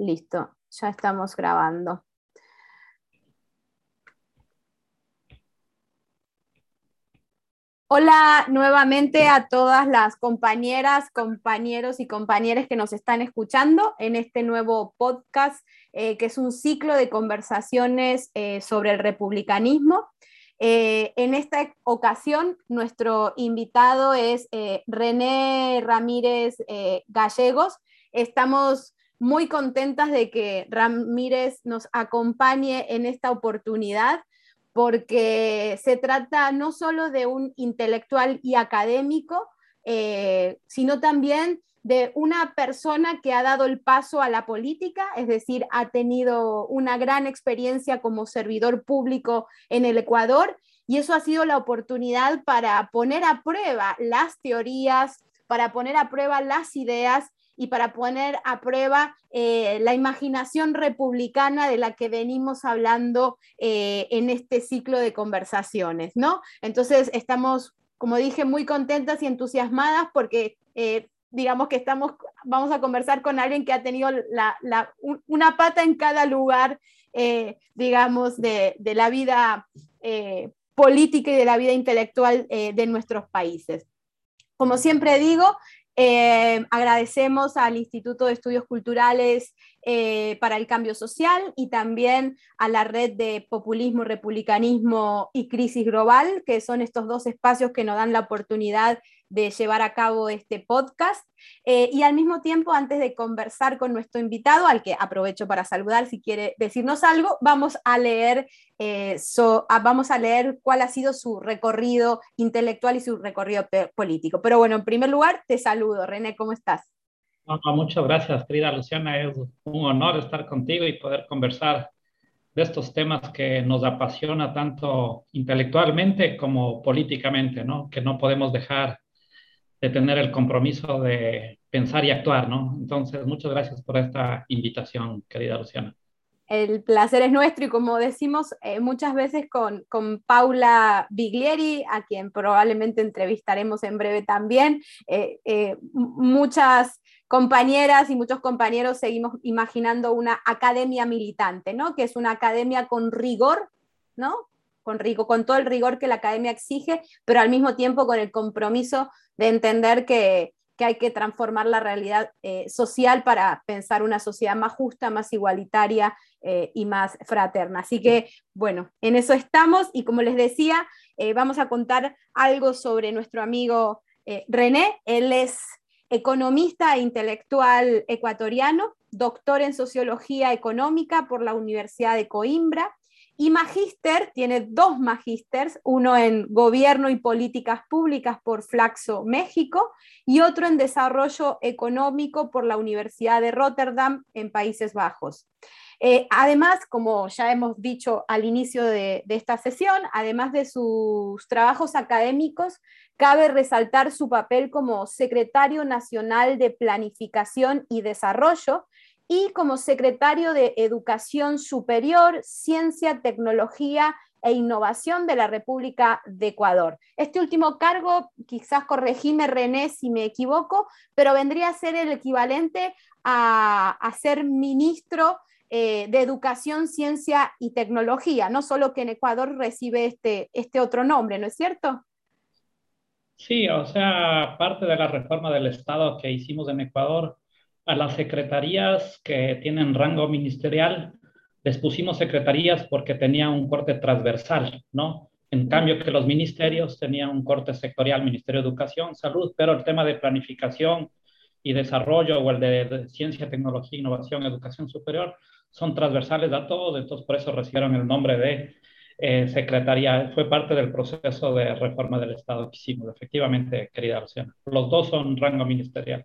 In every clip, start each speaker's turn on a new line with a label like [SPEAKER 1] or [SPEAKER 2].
[SPEAKER 1] Listo, ya estamos grabando. Hola nuevamente a todas las compañeras, compañeros y compañeras que nos están escuchando en este nuevo podcast, eh, que es un ciclo de conversaciones eh, sobre el republicanismo. Eh, en esta ocasión, nuestro invitado es René Ramírez Gallegos. Estamos muy contentas de que Ramírez nos acompañe en esta oportunidad porque se trata no solo de un intelectual y académico, eh, sino también de una persona que ha dado el paso a la política, es decir, ha tenido una gran experiencia como servidor público en el Ecuador y eso ha sido la oportunidad para poner a prueba las teorías, para poner a prueba las ideas y para poner a prueba eh, la imaginación republicana de la que venimos hablando eh, en este ciclo de conversaciones, ¿no? Entonces, estamos, como dije, muy contentas y entusiasmadas porque... Eh, digamos que estamos, vamos a conversar con alguien que ha tenido una pata en cada lugar, digamos, de, de, la vida política y de la vida intelectual de nuestros países. Como siempre digo, eh, agradecemos al Instituto de Estudios Culturales eh, para el Cambio Social y también a la Red de Populismo, Republicanismo y Crisis Global, que son estos dos espacios que nos dan la oportunidad de llevar a cabo este podcast. Eh, y al mismo tiempo, antes de conversar con nuestro invitado, al que aprovecho para saludar si quiere decirnos algo, vamos a leer, eh, vamos a leer cuál ha sido su recorrido intelectual y su recorrido político. Pero bueno, en primer lugar, te saludo. René, ¿cómo estás?
[SPEAKER 2] muchas gracias, querida Luciana. Es un honor estar contigo y poder conversar de estos temas que nos apasiona tanto intelectualmente como políticamente, ¿no? Que no podemos dejar de tener el compromiso de pensar y actuar, ¿no? Entonces, muchas gracias por esta invitación, querida Luciana.
[SPEAKER 1] El placer es nuestro y como decimos eh, muchas veces con, con, Paula Biglieri, a quien probablemente entrevistaremos en breve también, eh, eh, muchas compañeras y muchos compañeros seguimos imaginando una academia militante, ¿no? Que es una academia con rigor, ¿no? Con, rigor, con todo el rigor que la academia exige, pero al mismo tiempo con el compromiso de entender que, que hay que transformar la realidad eh, social para pensar una sociedad más justa, más igualitaria eh, y más fraterna. Así que, bueno, en eso estamos y como les decía, eh, vamos a contar algo sobre nuestro amigo René. Él es economista e intelectual ecuatoriano, doctor en sociología económica por la Universidad de Coimbra y magíster, tiene dos magísters, uno en gobierno y políticas públicas por Flaxo, México, y otro en desarrollo económico por la Universidad de Rotterdam en Países Bajos. Eh, además, como ya hemos dicho al inicio de, esta sesión, además de sus trabajos académicos, cabe resaltar su papel como secretario nacional de Planificación y Desarrollo y como secretario de Educación Superior, Ciencia, Tecnología e Innovación de la República de Ecuador. Este último cargo, quizás corregime René si me equivoco, pero vendría a ser el equivalente a, a ser ministro eh, de educación, ciencia y tecnología, no solo que en Ecuador recibe este, este otro nombre, ¿no es cierto?
[SPEAKER 2] Sí, o sea, parte de la reforma del Estado que hicimos en Ecuador, a las secretarías que tienen rango ministerial, les pusimos secretarías porque tenían un corte transversal, ¿no? En cambio que los ministerios tenían un corte sectorial, Ministerio de Educación, Salud, pero el tema de planificación y desarrollo o el de, ciencia, tecnología, innovación, educación superior son transversales a todos, entonces por eso recibieron el nombre de eh, secretaría. Fue parte del proceso de reforma del Estado que hicimos, efectivamente, querida Luciana. Los dos son rango ministerial.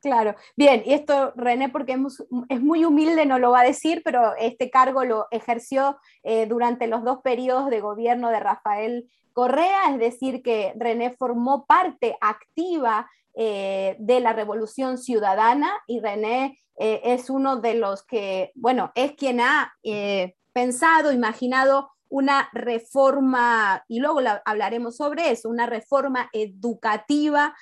[SPEAKER 1] Claro, bien, y esto René, porque es, muy humilde, no lo va a decir, pero este cargo lo ejerció eh, durante los dos periodos de gobierno de Rafael Correa, es decir, que René formó parte activa eh, de la revolución ciudadana y René eh, es uno de los que, bueno, es quien ha pensado, imaginado una reforma, y luego hablaremos sobre eso, una reforma educativa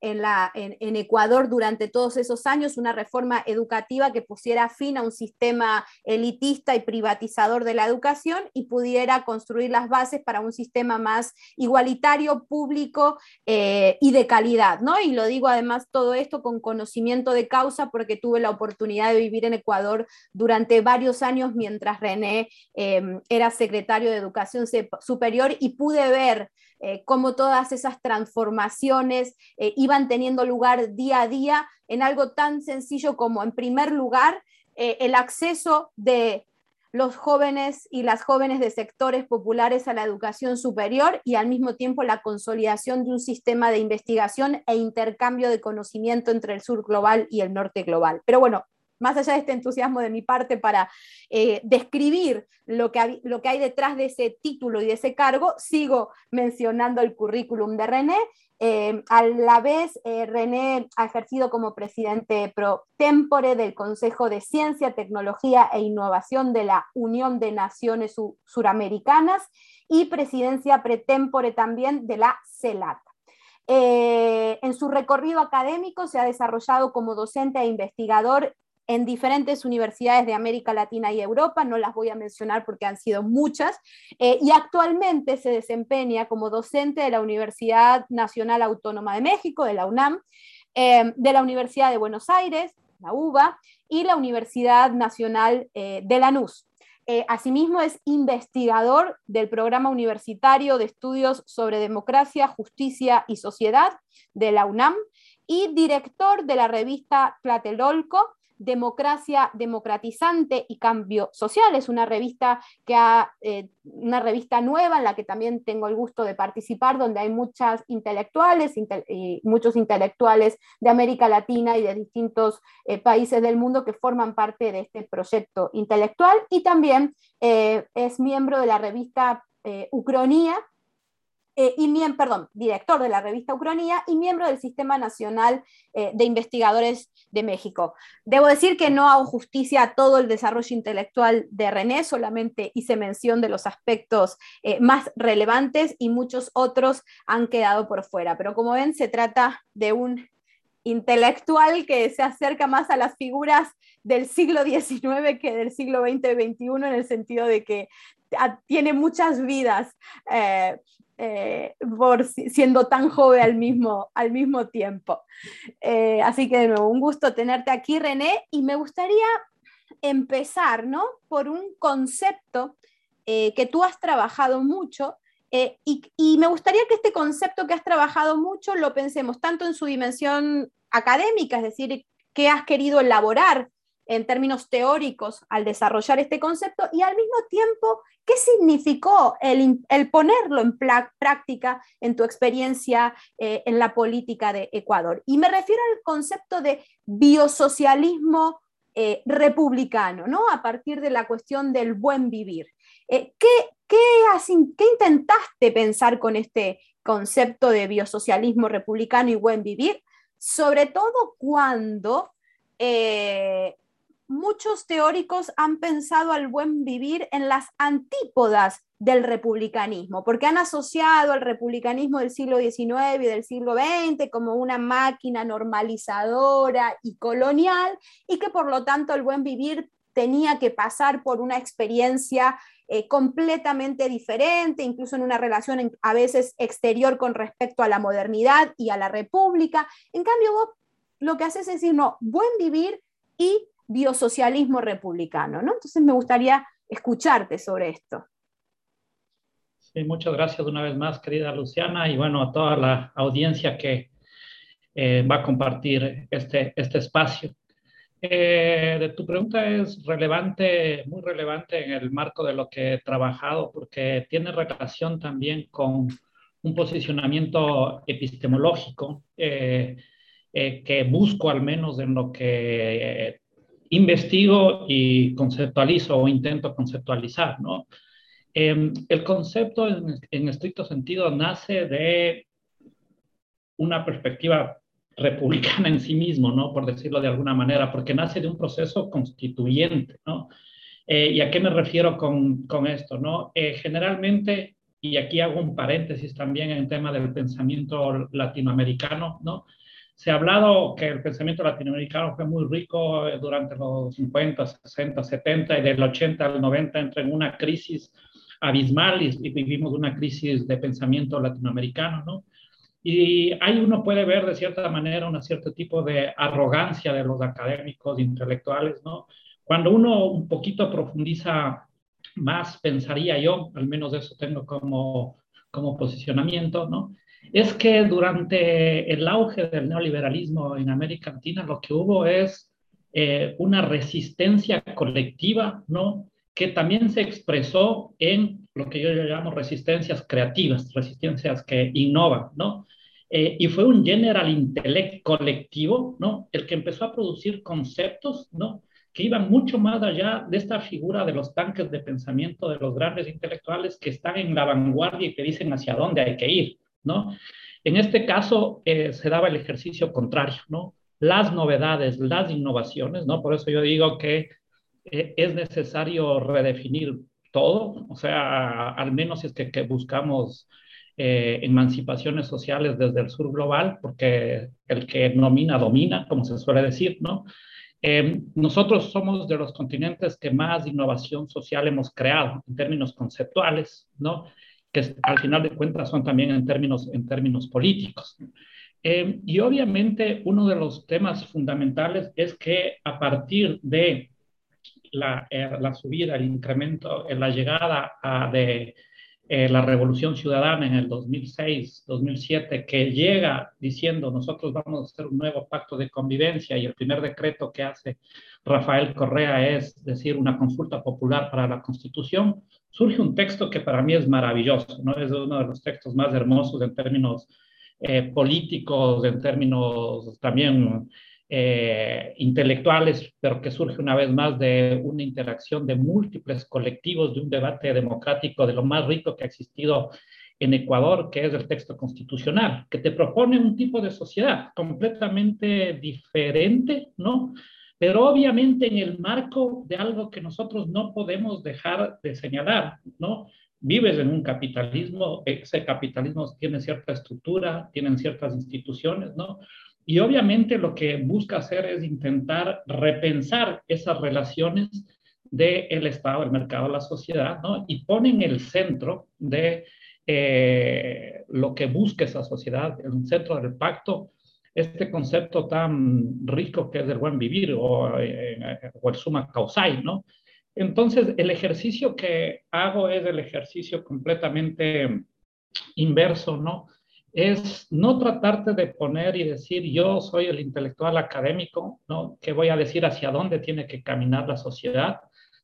[SPEAKER 1] en, Ecuador durante todos esos años, una reforma educativa que pusiera fin a un sistema elitista y privatizador de la educación y pudiera construir las bases para un sistema más igualitario, público eh, y de calidad, ¿no? Y lo digo además todo esto con conocimiento de causa porque tuve la oportunidad de vivir en Ecuador durante varios años mientras René em, era secretario de Educación Superior y pude ver eh, cómo todas esas transformaciones eh, iban teniendo lugar día a día en algo tan sencillo como, en primer lugar, eh, el acceso de los jóvenes y las jóvenes de sectores populares a la educación superior y al mismo tiempo la consolidación de un sistema de investigación e intercambio de conocimiento entre el sur global y el norte global. Pero bueno, más allá de este entusiasmo de mi parte para eh, describir lo que, hay, lo que hay detrás de ese título y de ese cargo, sigo mencionando el currículum de René. Eh, a la vez, eh, René ha ejercido como presidente pro tempore del Consejo de Ciencia, Tecnología e Innovación de la Unión de Naciones Suramericanas y presidencia pretempore también de la CELAT. en su recorrido académico se ha desarrollado como docente e investigador en diferentes universidades de América Latina y Europa, no las voy a mencionar porque han sido muchas, eh, y actualmente se desempeña como docente de la Universidad Nacional Autónoma de México, de la UNAM, eh, de la Universidad de Buenos Aires, la UBA, y la Universidad Nacional eh, de Lanús. asimismo, es investigador del Programa Universitario de Estudios sobre Democracia, Justicia y Sociedad de la UNAM y director de la revista Tlatelolco, Democracia Democratizante y Cambio Social. Es una revista, que ha, eh, una revista nueva en la que también tengo el gusto de participar, donde hay muchas intelectuales, y muchos intelectuales de América Latina y de distintos eh, países del mundo que forman parte de este proyecto intelectual. Y también eh, es miembro de la revista Ucronía, eh, y director de la revista Ucronía y miembro del Sistema Nacional eh, de Investigadores de México. Debo decir que no hago justicia a todo el desarrollo intelectual de René, solamente hice mención de los aspectos eh, más relevantes y muchos otros han quedado por fuera. Pero como ven, se trata de un intelectual que se acerca más a las figuras del siglo XIX que del siglo XX y XXI en el sentido de que tiene muchas vidas por siendo tan joven al mismo, al mismo tiempo. Eh, así que un gusto tenerte aquí, René, y me gustaría empezar ¿no? por un concepto eh, que tú has trabajado mucho. Y, y, me gustaría que este concepto que has trabajado mucho lo pensemos tanto en su dimensión académica, es decir, qué has querido elaborar en términos teóricos al desarrollar este concepto y al mismo tiempo, ¿qué significó el, ponerlo en práctica en tu experiencia eh, en la política de Ecuador? Y me refiero al concepto de biosocialismo eh, republicano, ¿no? A partir de la cuestión del buen vivir. Eh, ¿qué, qué, ¿Qué intentaste pensar con este concepto de biosocialismo republicano y buen vivir? Sobre todo cuando muchos teóricos han pensado al buen vivir en las antípodas del republicanismo, porque han asociado al republicanismo del siglo XIX y del siglo XX como una máquina normalizadora y colonial, y que por lo tanto el buen vivir tenía que pasar por una experiencia eh, completamente diferente, incluso en una relación a veces exterior con respecto a la modernidad y a la república. En cambio, vos lo que haces es decir, no, buen vivir y biosocialismo republicano, ¿no? Entonces me gustaría escucharte sobre esto.
[SPEAKER 2] Sí, muchas gracias una vez más, querida Luciana, y bueno, a toda la audiencia que eh, va a compartir este, este espacio. Eh, de tu pregunta es relevante, muy relevante en el marco de lo que he trabajado, porque tiene relación también con un posicionamiento epistemológico eh, que busco al menos en lo que investigo y conceptualizo o intento conceptualizar, ¿no? Em, el concepto en, estricto sentido nace de una perspectiva republicana en sí mismo, ¿no? Por decirlo de alguna manera, porque nace de un proceso constituyente, ¿no? Eh, ¿Y a qué me refiero con, esto, no? Eh, generalmente, y aquí hago un paréntesis también en el tema del pensamiento latinoamericano, ¿no? Se ha hablado que el pensamiento latinoamericano fue muy rico eh, durante los 50, 60, 70 y del 80 al 90 entra en una crisis abismal y, vivimos una crisis de pensamiento latinoamericano, ¿no? Y ahí uno puede ver de cierta manera un cierto tipo de arrogancia de los académicos intelectuales, ¿no? Cuando uno un poquito profundiza más, pensaría yo, al menos eso tengo como, como posicionamiento, ¿no? Es que durante el auge del neoliberalismo en América Latina lo que hubo es eh, una resistencia colectiva, ¿no? Que también se expresó en lo que yo llamo resistencias creativas, resistencias que innovan, ¿no? Eh, y fue un general intellect colectivo, ¿no? El que empezó a producir conceptos, ¿no? Que iban mucho más allá de esta figura de los tanques de pensamiento de los grandes intelectuales que están en la vanguardia y que dicen hacia dónde hay que ir, ¿no? En este caso eh, se daba el ejercicio contrario, ¿no? Las novedades, las innovaciones, ¿no? Por eso yo digo que eh, es necesario redefinir todo, o sea, al menos es que, que buscamos eh, emancipaciones sociales desde el sur global, porque el que nomina domina, como se suele decir, ¿no? nosotros somos de los continentes que más innovación social hemos creado en términos conceptuales, ¿no? Que al final de cuentas son también en términos, en términos políticos. Eh, y obviamente uno de los temas fundamentales es que a partir de la, eh, la subida, el incremento, en la llegada de eh, la revolución ciudadana en el 2006-2007, que llega diciendo nosotros vamos a hacer un nuevo pacto de convivencia y el primer decreto que hace Rafael Correa es decir una consulta popular para la constitución, surge un texto que para mí es maravilloso, ¿no? Es uno de los textos más hermosos en términos eh, políticos, en términos también eh, intelectuales, pero que surge una vez más de una interacción de múltiples colectivos, de un debate democrático de lo más rico que ha existido en Ecuador, que es el texto constitucional, que te propone un tipo de sociedad completamente diferente, ¿no? Pero obviamente en el marco de algo que nosotros no podemos dejar de señalar, ¿no? Vives en un capitalismo, ese capitalismo tiene cierta estructura, tienen ciertas instituciones, ¿no? Y obviamente lo que busca hacer es intentar repensar esas relaciones del Estado, el mercado, la sociedad, ¿no? Y pone en el centro de eh, lo que busca esa sociedad, en el centro del pacto, este concepto tan rico que es el buen vivir o, eh, o el suma causai, ¿no? Entonces, el ejercicio que hago es el ejercicio completamente inverso, ¿no? Es no tratarte de poner y decir yo soy el intelectual académico, ¿no? Que voy a decir hacia dónde tiene que caminar la sociedad,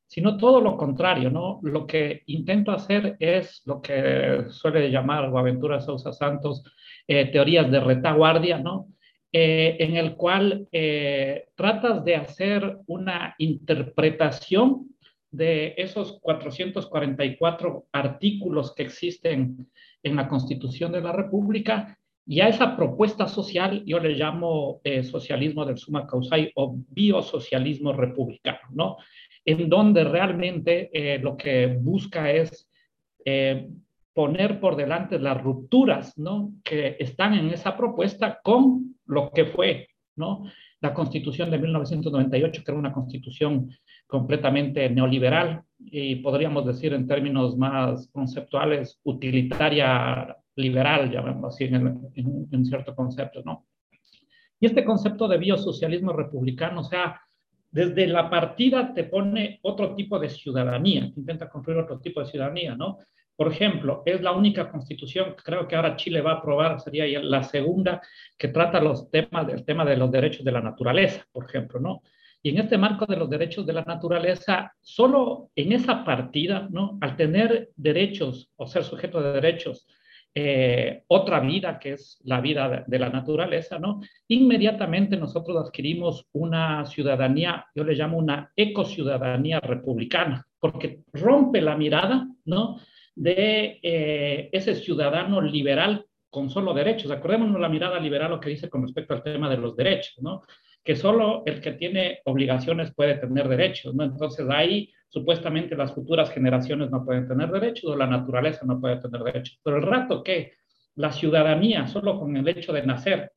[SPEAKER 2] sino todo lo contrario, ¿no? Lo que intento hacer es lo que suele llamar Boaventura Sousa Santos eh, teorías de retaguardia, ¿no? Eh, en el cual eh, tratas de hacer una interpretación de esos 444 artículos que existen en la Constitución de la República y a esa propuesta social yo le llamo eh, socialismo del suma causai o biosocialismo republicano, ¿no? En donde realmente lo que busca es poner por delante las rupturas ¿no? que están en esa propuesta con lo que fue ¿no? la constitución de 1998, que era una constitución completamente neoliberal y podríamos decir en términos más conceptuales, utilitaria liberal, llamémoslo así, en, en, cierto concepto. ¿no? Y este concepto de biosocialismo republicano, o sea, desde la partida te pone otro tipo de ciudadanía, intenta construir otro tipo de ciudadanía, ¿no? Por ejemplo, es la única constitución que creo que ahora Chile va a aprobar, sería la segunda, que trata los temas del tema de los derechos de la naturaleza, por ejemplo, ¿no? Y en este marco de los derechos de la naturaleza, solo en esa partida, ¿no? Al tener derechos o ser sujeto de derechos, eh, otra vida que es la vida de, de, la naturaleza, ¿no? Inmediatamente nosotros adquirimos una ciudadanía, yo le llamo una ecociudadanía republicana, porque rompe la mirada, ¿no? De eh, ese ciudadano liberal con solo derechos. Acordémonos la mirada liberal lo que dice con respecto al tema de los derechos, ¿no? Que solo el que tiene obligaciones puede tener derechos, ¿no? Entonces ahí supuestamente las futuras generaciones no pueden tener derechos o la naturaleza no puede tener derechos. Pero el rato que la ciudadanía, solo con el hecho de nacer,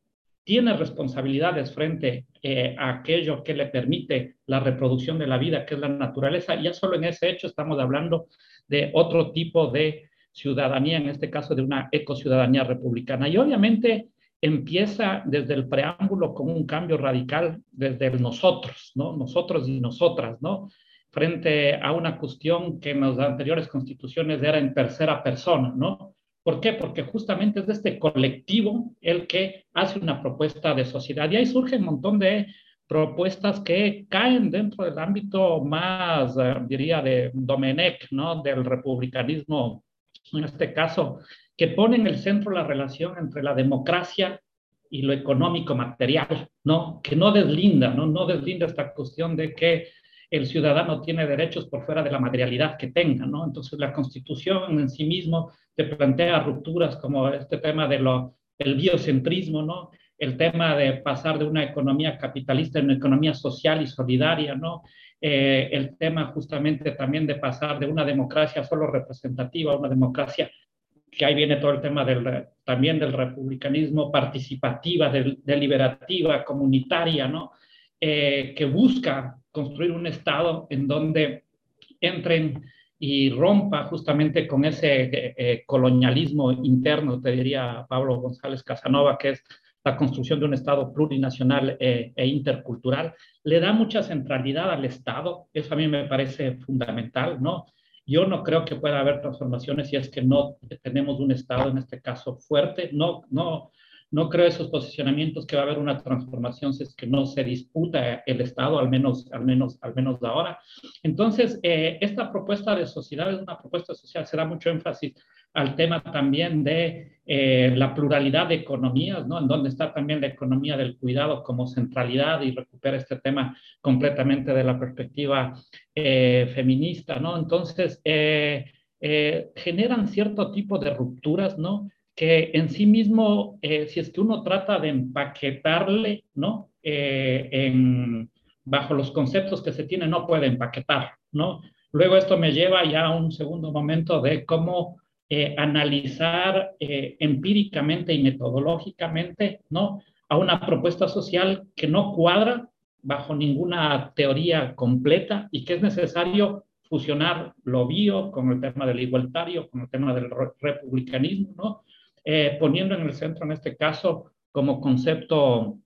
[SPEAKER 2] tiene responsabilidades frente eh, a aquello que le permite la reproducción de la vida, que es la naturaleza. Ya solo en ese hecho estamos hablando de otro tipo de ciudadanía, en este caso de una ecociudadanía republicana. Y obviamente empieza desde el preámbulo con un cambio radical desde el nosotros, ¿no? Nosotros y nosotras, ¿no? Frente a una cuestión que en las anteriores constituciones era en tercera persona, ¿no? ¿Por qué? Porque justamente es este colectivo el que hace una propuesta de sociedad y ahí surge un montón de propuestas que caen dentro del ámbito más, eh, diría, de Domenech, ¿no? Del republicanismo, en este caso, que pone en el centro la relación entre la democracia y lo económico material, ¿no? Que no deslinda, ¿no? No deslinda esta cuestión de que el ciudadano tiene derechos por fuera de la materialidad que tenga, ¿no? Entonces la Constitución en sí mismo te plantea rupturas como este tema de lo, el biocentrismo, ¿no? El tema de pasar de una economía capitalista a una economía social y solidaria, ¿no? Eh, el tema justamente también de pasar de una democracia solo representativa a una democracia que ahí viene todo el tema del, también del republicanismo participativa, del, deliberativa, comunitaria, ¿no? Eh, que busca construir un Estado en donde entren y rompa justamente con ese eh, colonialismo interno, te diría Pablo González Casanova, que es la construcción de un Estado plurinacional e intercultural, le da mucha centralidad al Estado, eso a mí me parece fundamental, ¿no? Yo no creo que pueda haber transformaciones si es que no tenemos un Estado, en este caso, fuerte, no, no, no creo esos posicionamientos que va a haber una transformación si es que no se disputa el Estado, al menos, al menos, al menos ahora. Entonces, eh, esta propuesta de sociedad es una propuesta social, se da mucho énfasis al tema también de eh, la pluralidad de economías, ¿no? En donde está también la economía del cuidado como centralidad y recupera este tema completamente de la perspectiva eh, feminista, ¿no? Entonces, generan cierto tipo de rupturas, ¿no? que en sí mismo, eh, si es que uno trata de empaquetarle, ¿no? Eh, bajo los conceptos que se tienen, no puede empaquetar, ¿no? Luego esto me lleva ya a un segundo momento de cómo eh, analizar empíricamente y metodológicamente, ¿no? A una propuesta social que no cuadra bajo ninguna teoría completa y que es necesario fusionar lo bio con el tema del igualitario, con el tema del republicanismo, ¿no? Eh, poniendo en el centro, en este caso, como concepto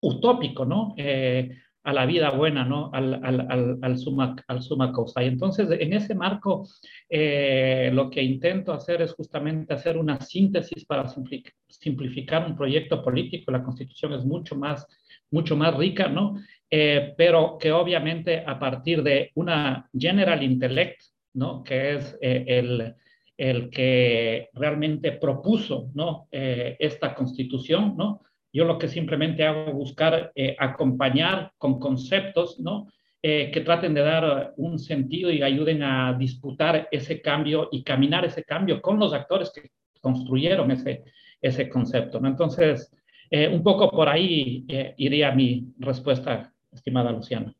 [SPEAKER 2] utópico, ¿no? Eh, a la vida buena, ¿no? Al, al, al, suma, al suma causa. Y entonces, en ese marco, eh, lo que intento hacer es justamente hacer una síntesis para simplificar un proyecto político. La Constitución es mucho más, mucho más rica, ¿no? pero que obviamente a partir de una general intellect, ¿no? Que es el el que realmente propuso ¿no? Eh, esta constitución, ¿no? Yo lo que simplemente hago es buscar eh, acompañar con conceptos, ¿no? Eh, que traten de dar un sentido y ayuden a disputar ese cambio y caminar ese cambio con los actores que construyeron ese, ese concepto, ¿no? Entonces, un poco por ahí iría mi respuesta, estimada Luciana.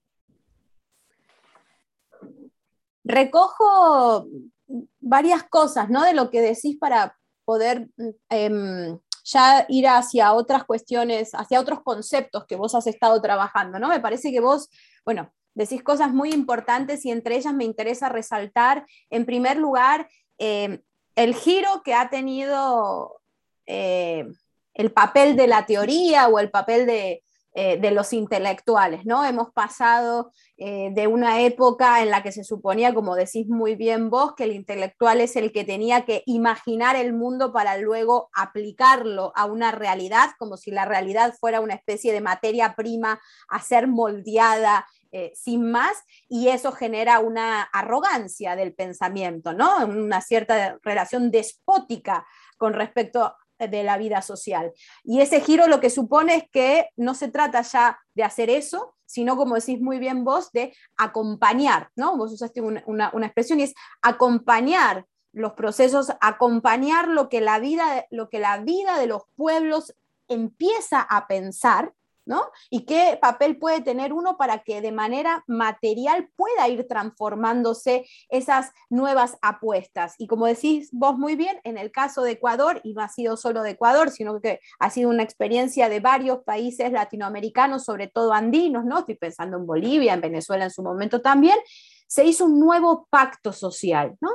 [SPEAKER 1] Recojo varias cosas, ¿no? De lo que decís para poder em, ya ir hacia otras cuestiones, hacia otros conceptos que vos has estado trabajando, ¿no? Me parece que vos, bueno, decís cosas muy importantes y entre ellas me interesa resaltar, en primer lugar, em, el giro que ha tenido eh, el papel de la teoría o el papel de, eh, de los intelectuales, ¿no? Hemos pasado eh, de una época en la que se suponía, como decís muy bien vos, que el intelectual es el que tenía que imaginar el mundo para luego aplicarlo a una realidad, como si la realidad fuera una especie de materia prima a ser moldeada eh, sin más, y eso genera una arrogancia del pensamiento, ¿no? Una cierta relación despótica con respecto de la vida social. Y ese giro lo que supone es que no se trata ya de hacer eso, sino como decís muy bien vos, de acompañar, ¿no? Vos usaste una, expresión y es acompañar los procesos, acompañar lo que, la vida, lo que la vida de los pueblos empieza a pensar ¿no? Y qué papel puede tener uno para que de manera material pueda ir transformándose esas nuevas apuestas. Y como decís vos muy bien, en el caso de Ecuador, y no ha sido solo de Ecuador, sino que ha sido una experiencia de varios países latinoamericanos, sobre todo andinos, ¿no? Estoy pensando en Bolivia, en Venezuela en su momento también, se hizo un nuevo pacto social, ¿no?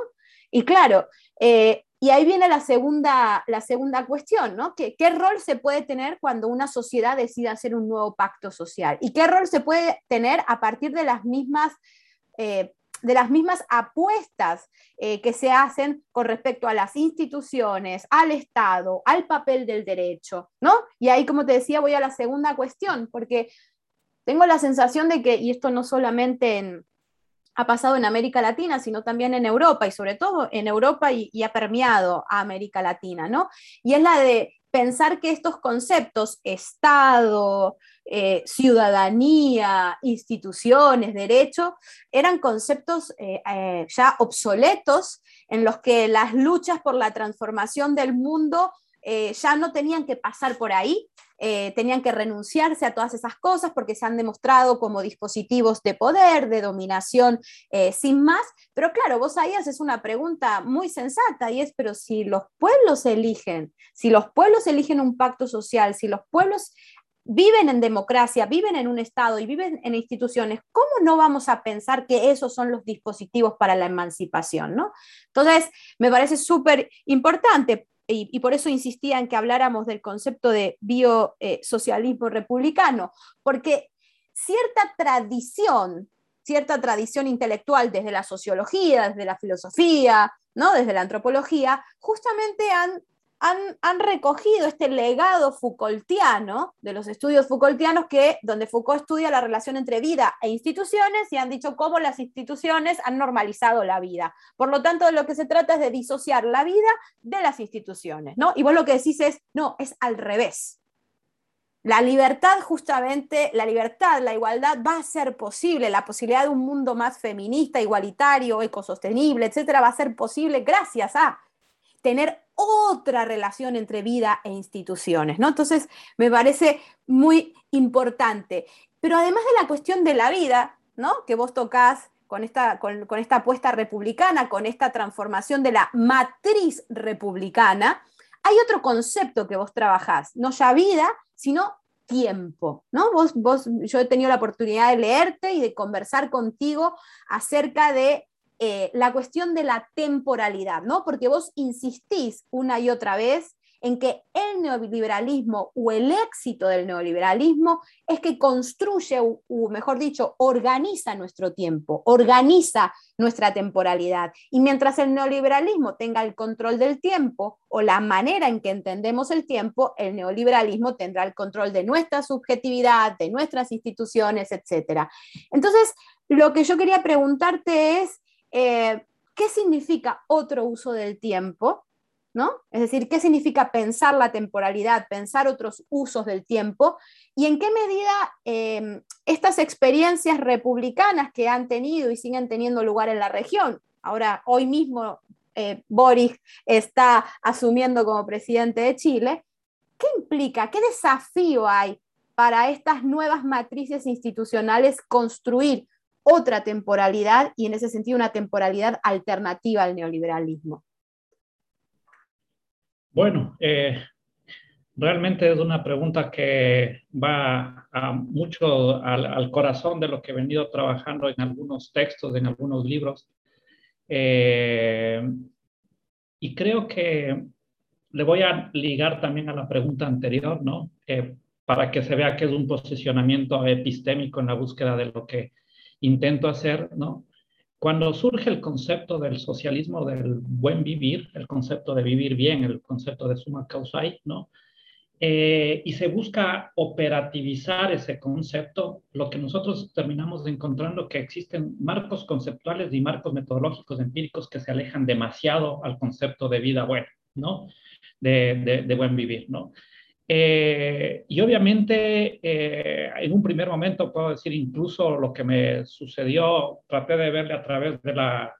[SPEAKER 1] Y claro, eh, y ahí viene la segunda, la segunda cuestión, ¿no? ¿Qué, ¿Qué, rol se puede tener cuando una sociedad decide hacer un nuevo pacto social? ¿Y qué rol se puede tener a partir de las mismas, eh, de las mismas apuestas eh, que se hacen con respecto a las instituciones, al Estado, al papel del derecho, ¿no? Y ahí, como te decía, voy a la segunda cuestión, porque tengo la sensación de que, y esto no solamente en, ha pasado en América Latina, sino también en Europa y sobre todo en Europa y, ha permeado a América Latina, ¿no? Y es la de pensar que estos conceptos, Estado, eh, ciudadanía, instituciones, derecho, eran conceptos eh, eh, ya obsoletos en los que las luchas por la transformación del mundo ya no tenían que pasar por ahí, eh, tenían que renunciarse a todas esas cosas porque se han demostrado como dispositivos de poder, de dominación, eh, sin más. Pero claro, vos ahí haces una pregunta muy sensata y es, pero si los pueblos eligen, si los pueblos eligen un pacto social, si los pueblos viven en democracia, viven en un Estado y viven en instituciones, ¿cómo no vamos a pensar que esos son los dispositivos para la emancipación? ¿no? Entonces, me parece súper importante y, por eso insistía en que habláramos del concepto de biosocialismo republicano, porque cierta tradición, cierta tradición intelectual desde la sociología, desde la filosofía, ¿no? desde la antropología, justamente han han, recogido este legado Foucaultiano, de los estudios Foucaultianos, que, donde Foucault estudia la relación entre vida e instituciones y han dicho cómo las instituciones han normalizado la vida. Por lo tanto, de lo que se trata es de disociar la vida de las instituciones, ¿no? Y vos lo que decís es, no, es al revés. La libertad, justamente, la libertad, la igualdad va a ser posible, la posibilidad de un mundo más feminista, igualitario, ecosostenible, etcétera, va a ser posible gracias a tener otra relación entre vida e instituciones, ¿no? Entonces, me parece muy importante. Pero además de la cuestión de la vida, ¿no? Que vos tocás con esta, con, esta apuesta republicana, con esta transformación de la matriz republicana, hay otro concepto que vos trabajás, no ya vida, sino tiempo, ¿no? Vos, vos, yo he tenido la oportunidad de leerte y de conversar contigo acerca de eh, la cuestión de la temporalidad, ¿no? Porque vos insistís una y otra vez en que el neoliberalismo o el éxito del neoliberalismo es que construye, o mejor dicho, organiza nuestro tiempo, organiza nuestra temporalidad. Y mientras el neoliberalismo tenga el control del tiempo o la manera en que entendemos el tiempo, el neoliberalismo tendrá el control de nuestra subjetividad, de nuestras instituciones, etc. Entonces, lo que yo quería preguntarte es, eh, ¿qué significa otro uso del tiempo? ¿No? Es decir, ¿qué significa pensar la temporalidad, pensar otros usos del tiempo? ¿Y en qué medida em, estas experiencias republicanas que han tenido y siguen teniendo lugar en la región, ahora hoy mismo eh, Boris está asumiendo como presidente de Chile, ¿qué implica, qué desafío hay para estas nuevas matrices institucionales construir otra temporalidad y en ese sentido una temporalidad alternativa al neoliberalismo?
[SPEAKER 2] Bueno, eh, realmente es una pregunta que va mucho al, corazón de lo que he venido trabajando en algunos textos, en algunos libros. Eh, y creo que le voy a ligar también a la pregunta anterior, ¿no? para que se vea que es un posicionamiento epistémico en la búsqueda de lo que intento hacer, ¿no? Cuando surge el concepto del socialismo del buen vivir, el concepto de vivir bien, el concepto de suma causa, ¿no? Eh, y se busca operativizar ese concepto, lo que nosotros terminamos encontrando que existen marcos conceptuales y marcos metodológicos empíricos que se alejan demasiado al concepto de vida buena, ¿no? De, de buen vivir, ¿no? Eh, y obviamente, eh, en un primer momento, puedo decir incluso lo que me sucedió, traté de verle a través de la,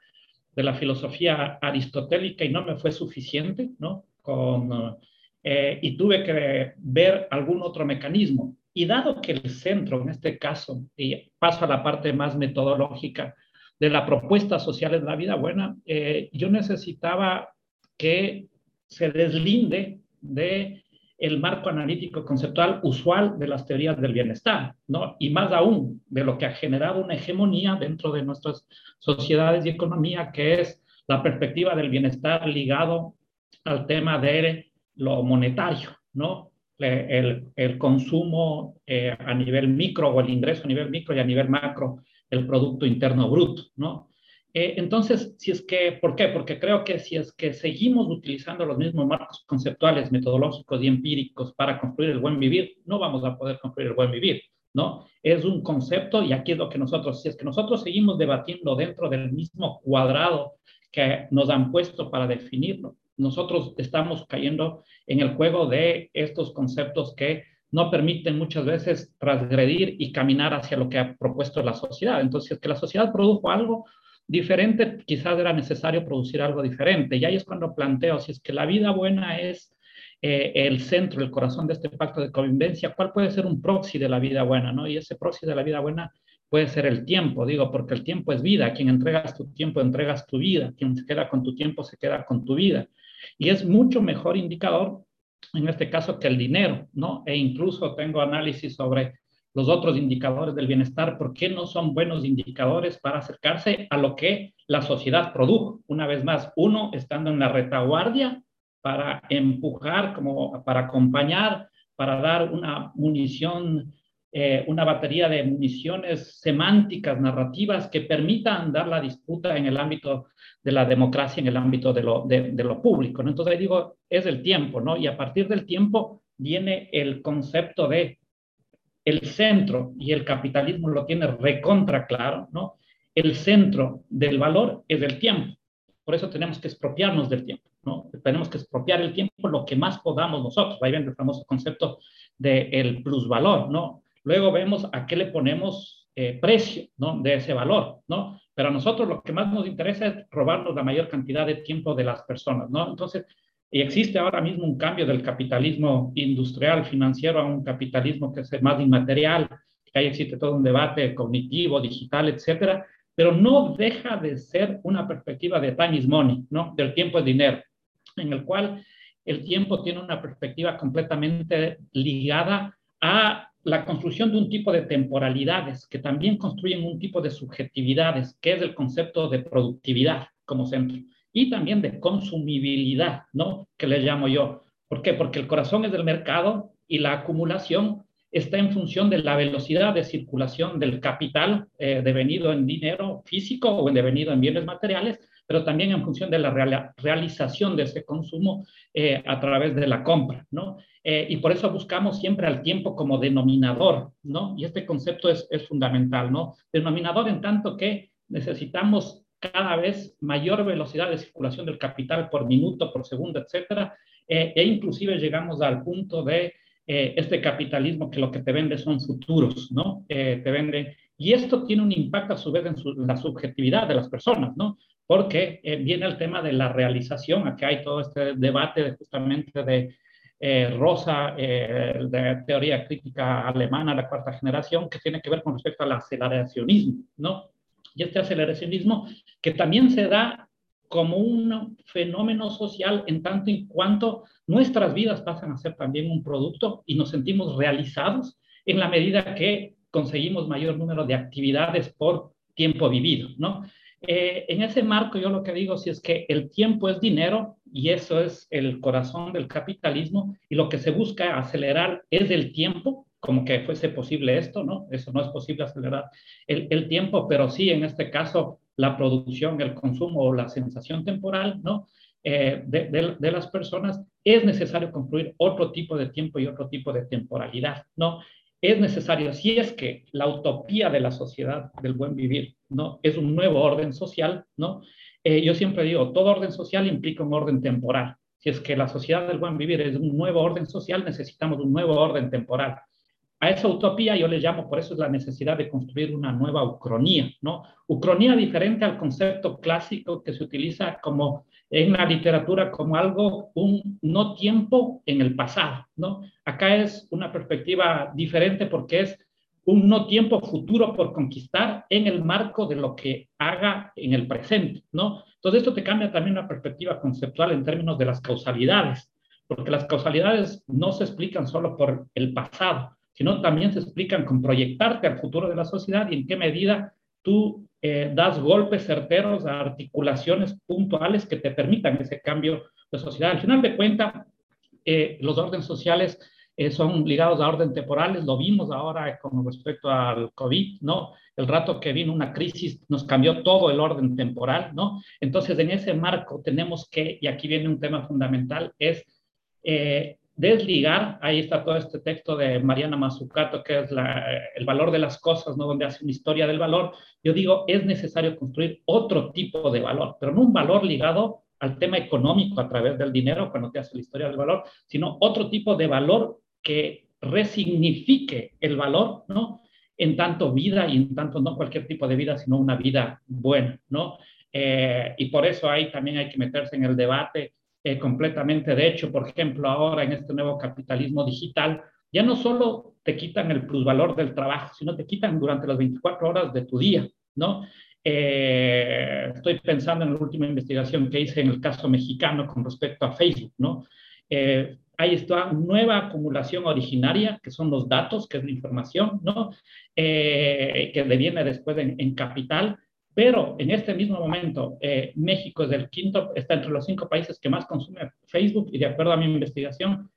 [SPEAKER 2] de la filosofía aristotélica y no me fue suficiente, ¿no? Con, eh, y tuve que ver algún otro mecanismo, Y dado que el centro, en este caso, y paso a la parte más metodológica de la propuesta social de la vida buena, eh, yo necesitaba que se deslinde de el marco analítico conceptual usual de las teorías del bienestar, ¿no? Y más aún de lo que ha generado una hegemonía dentro de nuestras sociedades y economía, que es la perspectiva del bienestar ligado al tema de lo monetario, ¿no? El, el consumo eh, a nivel micro o el ingreso a nivel micro y a nivel macro, el Producto Interno Bruto, ¿no? Eh, entonces, si es que, ¿por qué? Porque creo que si es que seguimos utilizando los mismos marcos conceptuales, metodológicos y empíricos para construir el buen vivir, no vamos a poder construir el buen vivir, ¿no? Es un concepto y aquí es lo que nosotros, si es que nosotros seguimos debatiendo dentro del mismo cuadrado que nos han puesto para definirlo, nosotros estamos cayendo en el juego de estos conceptos que no permiten muchas veces transgredir y caminar hacia lo que ha propuesto la sociedad. Entonces, es que la sociedad produjo algo, diferente, quizás era necesario producir algo diferente. Y ahí es cuando planteo, si es que la vida buena es eh, el centro, el corazón de este pacto de convivencia, ¿cuál puede ser un proxy de la vida buena? ¿no? Y ese proxy de la vida buena puede ser el tiempo, digo, porque el tiempo es vida. Quien entregas tu tiempo, entregas tu vida. Quien se queda con tu tiempo, se queda con tu vida. Y es mucho mejor indicador, en este caso, que el dinero, ¿no? E incluso tengo análisis sobre los otros indicadores del bienestar, ¿por qué no son buenos indicadores para acercarse a lo que la sociedad produjo? Una vez más, uno estando en la retaguardia para empujar, como para acompañar, para dar una munición, eh, una batería de municiones semánticas, narrativas que permitan dar la disputa en el ámbito de la democracia, en el ámbito de lo, de, lo público. ¿no? Entonces, digo, es el tiempo, ¿no? Y a partir del tiempo viene el concepto de el centro, y el capitalismo lo tiene recontra claro, ¿no? El centro del valor es el tiempo. Por eso tenemos que expropiarnos del tiempo, ¿no? Tenemos que expropiar el tiempo lo que más podamos nosotros. Ahí viene el famoso concepto del plusvalor, ¿no? Luego vemos a qué le ponemos eh, precio, ¿no? De ese valor, ¿no? Pero a nosotros lo que más nos interesa es robarnos la mayor cantidad de tiempo de las personas, ¿no? Entonces, y existe ahora mismo un cambio del capitalismo industrial, financiero, a un capitalismo que es más inmaterial, que ahí existe todo un debate cognitivo, digital, etcétera, pero no deja de ser una perspectiva de time is money, ¿no? Del tiempo es dinero, en el cual el tiempo tiene una perspectiva completamente ligada a la construcción de un tipo de temporalidades que también construyen un tipo de subjetividades, que es el concepto de productividad como centro y también de consumibilidad, ¿no? Que le llamo yo. ¿Por qué? Porque el corazón es del mercado y la acumulación está en función de la velocidad de circulación del capital eh, devenido en dinero físico o en devenido en bienes materiales, pero también en función de la realización de ese consumo eh, a través de la compra, ¿no? Eh, y por eso buscamos siempre al tiempo como denominador, ¿no? Y este concepto es, es fundamental, ¿no? Denominador en tanto que necesitamos cada vez mayor velocidad de circulación del capital por minuto, por segundo, etcétera, eh, e inclusive llegamos al punto de eh, este capitalismo que lo que te vende son futuros, ¿no? Eh, te vende, y esto tiene un impacto a su vez en, la subjetividad de las personas, ¿no? Porque viene el tema de la realización, aquí hay todo este debate justamente de Rosa, de teoría crítica alemana, la cuarta generación, que tiene que ver con respecto al aceleracionismo, ¿no? Y este aceleracionismo que también se da como un fenómeno social en tanto y cuanto nuestras vidas pasan a ser también un producto y nos sentimos realizados en la medida que conseguimos mayor número de actividades por tiempo vivido, ¿no? Eh, en ese marco yo lo que digo si es que el tiempo es dinero y eso es el corazón del capitalismo y lo que se busca acelerar es el tiempo como que fuese posible esto, ¿no? Eso no es posible acelerar el, el, tiempo, pero sí en este caso la producción, el consumo o la sensación temporal, ¿no? Eh, de, de, de, las personas, es necesario construir otro tipo de tiempo y otro tipo de temporalidad, ¿no? Es necesario, si es que la utopía de la sociedad del buen vivir, ¿no? Es un nuevo orden social, ¿no? Eh, yo siempre digo, todo orden social implica un orden temporal. Si es que la sociedad del buen vivir es un nuevo orden social, necesitamos un nuevo orden temporal. A esa utopía yo le llamo, por eso es la necesidad de construir una nueva ucronía, ¿no? Ucronía diferente al concepto clásico que se utiliza como en la literatura como algo, un no tiempo en el pasado, ¿no? Acá es una perspectiva diferente porque es un no tiempo futuro por conquistar en el marco de lo que haga en el presente, ¿no? Entonces esto te cambia también una perspectiva conceptual en términos de las causalidades, porque las causalidades no se explican solo por el pasado, sino también se explican con proyectarte al futuro de la sociedad y en qué medida tú eh, das golpes certeros a articulaciones puntuales que te permitan ese cambio de sociedad. Al final de cuentas, eh, los órdenes sociales eh, son ligados a orden temporales, lo vimos ahora con respecto al COVID, ¿no? El rato que vino una crisis nos cambió todo el orden temporal, ¿no? Entonces, en ese marco tenemos que, y aquí viene un tema fundamental, es eh, desligar, ahí está todo este texto de Mariana Mazzucato, que es la, el valor de las cosas, ¿no? Donde hace una historia del valor. Yo digo, es necesario construir otro tipo de valor, pero no un valor ligado al tema económico a través del dinero cuando te hace la historia del valor, sino otro tipo de valor que resignifique el valor, ¿no? En tanto vida y en tanto no cualquier tipo de vida, sino una vida buena, ¿no? Eh, y por eso ahí también hay que meterse en el debate eh, completamente. De hecho, por ejemplo, ahora en este nuevo capitalismo digital, ya no solo te quitan el plusvalor del trabajo, sino te quitan durante las 24 horas de tu día, ¿no? Eh, estoy pensando en la última investigación que hice en el caso mexicano con respecto a Facebook, ¿no? hay esta nueva acumulación originaria, que son los datos, que es la información, ¿no? Eh, que le viene después en, capital, pero en este mismo momento eh, México es el quinto, está entre los cinco países que más consume Facebook y de acuerdo a mi investigación,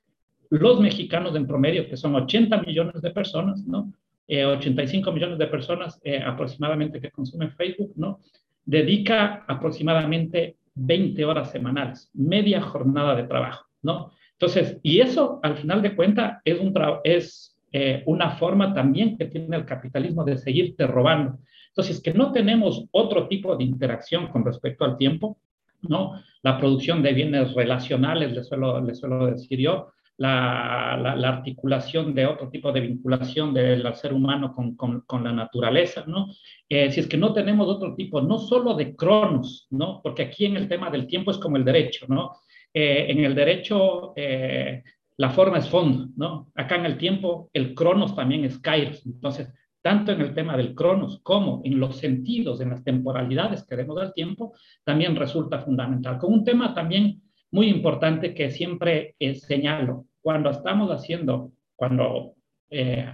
[SPEAKER 2] los mexicanos en promedio, que son 80 millones de personas, ¿no? 85 eh, millones de personas aproximadamente que consumen Facebook, ¿no? Dedica aproximadamente 20 horas semanales, media jornada de trabajo, ¿no? Entonces, y eso al final de cuentas es, un es eh, una forma también que tiene el capitalismo de seguirte robando. Entonces, que no tenemos otro tipo de interacción con respecto al tiempo, ¿no? La producción de bienes relacionales, le suelo, le suelo decir yo, la, la, articulación de otro tipo de vinculación del ser humano con, con, con la naturaleza, ¿no? Eh, si es que no tenemos otro tipo, no solo de cronos, ¿no? Porque aquí en el tema del tiempo es como el derecho, ¿no? Eh, en el derecho eh, la forma es fondo, ¿no? Acá en el tiempo el cronos también es kairos. Entonces, tanto en el tema del cronos como en los sentidos, en las temporalidades que demos del tiempo, también resulta fundamental. Con un tema también muy importante que siempre señalo, cuando estamos haciendo, cuando eh,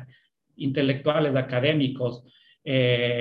[SPEAKER 2] intelectuales, académicos,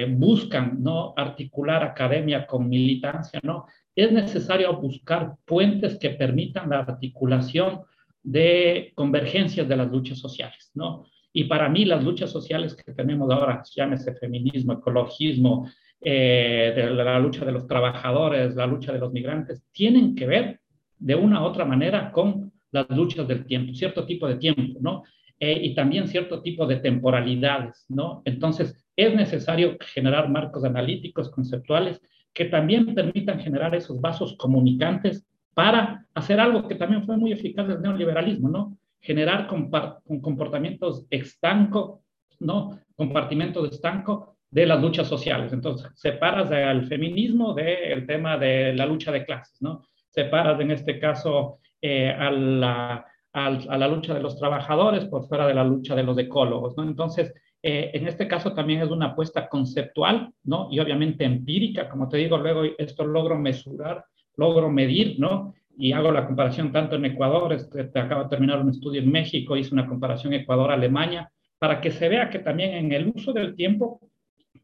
[SPEAKER 2] buscan no articular academia con militancia, ¿no? es necesario buscar puentes que permitan la articulación de convergencias de las luchas sociales, ¿no? Y para mí las luchas sociales que tenemos ahora, llámese feminismo, ecologismo, eh, la lucha de los trabajadores, la lucha de los migrantes, tienen que ver de una u otra manera con las luchas del tiempo, cierto tipo de tiempo, ¿no? Eh, y también cierto tipo de temporalidades, ¿no? Entonces, es necesario generar marcos analíticos, conceptuales, que también permitan generar esos vasos comunicantes para hacer algo que también fue muy eficaz del neoliberalismo, ¿no? Generar comportamientos estanco, ¿no? Compartimentos estanco de las luchas sociales. Entonces, separas al feminismo del tema de la lucha de clases, ¿no? Separas en este caso eh, a, la, a, la, lucha de los trabajadores por fuera de la lucha de los ecólogos, ¿no? Entonces, eh, en este caso también es una apuesta conceptual, ¿no? Y obviamente empírica, como te digo, luego esto logro mesurar, logro medir, ¿no? Y hago la comparación tanto en Ecuador, este, te acabo de terminar un estudio en México, hice una comparación Ecuador-Alemania, para que se vea que también en el uso del tiempo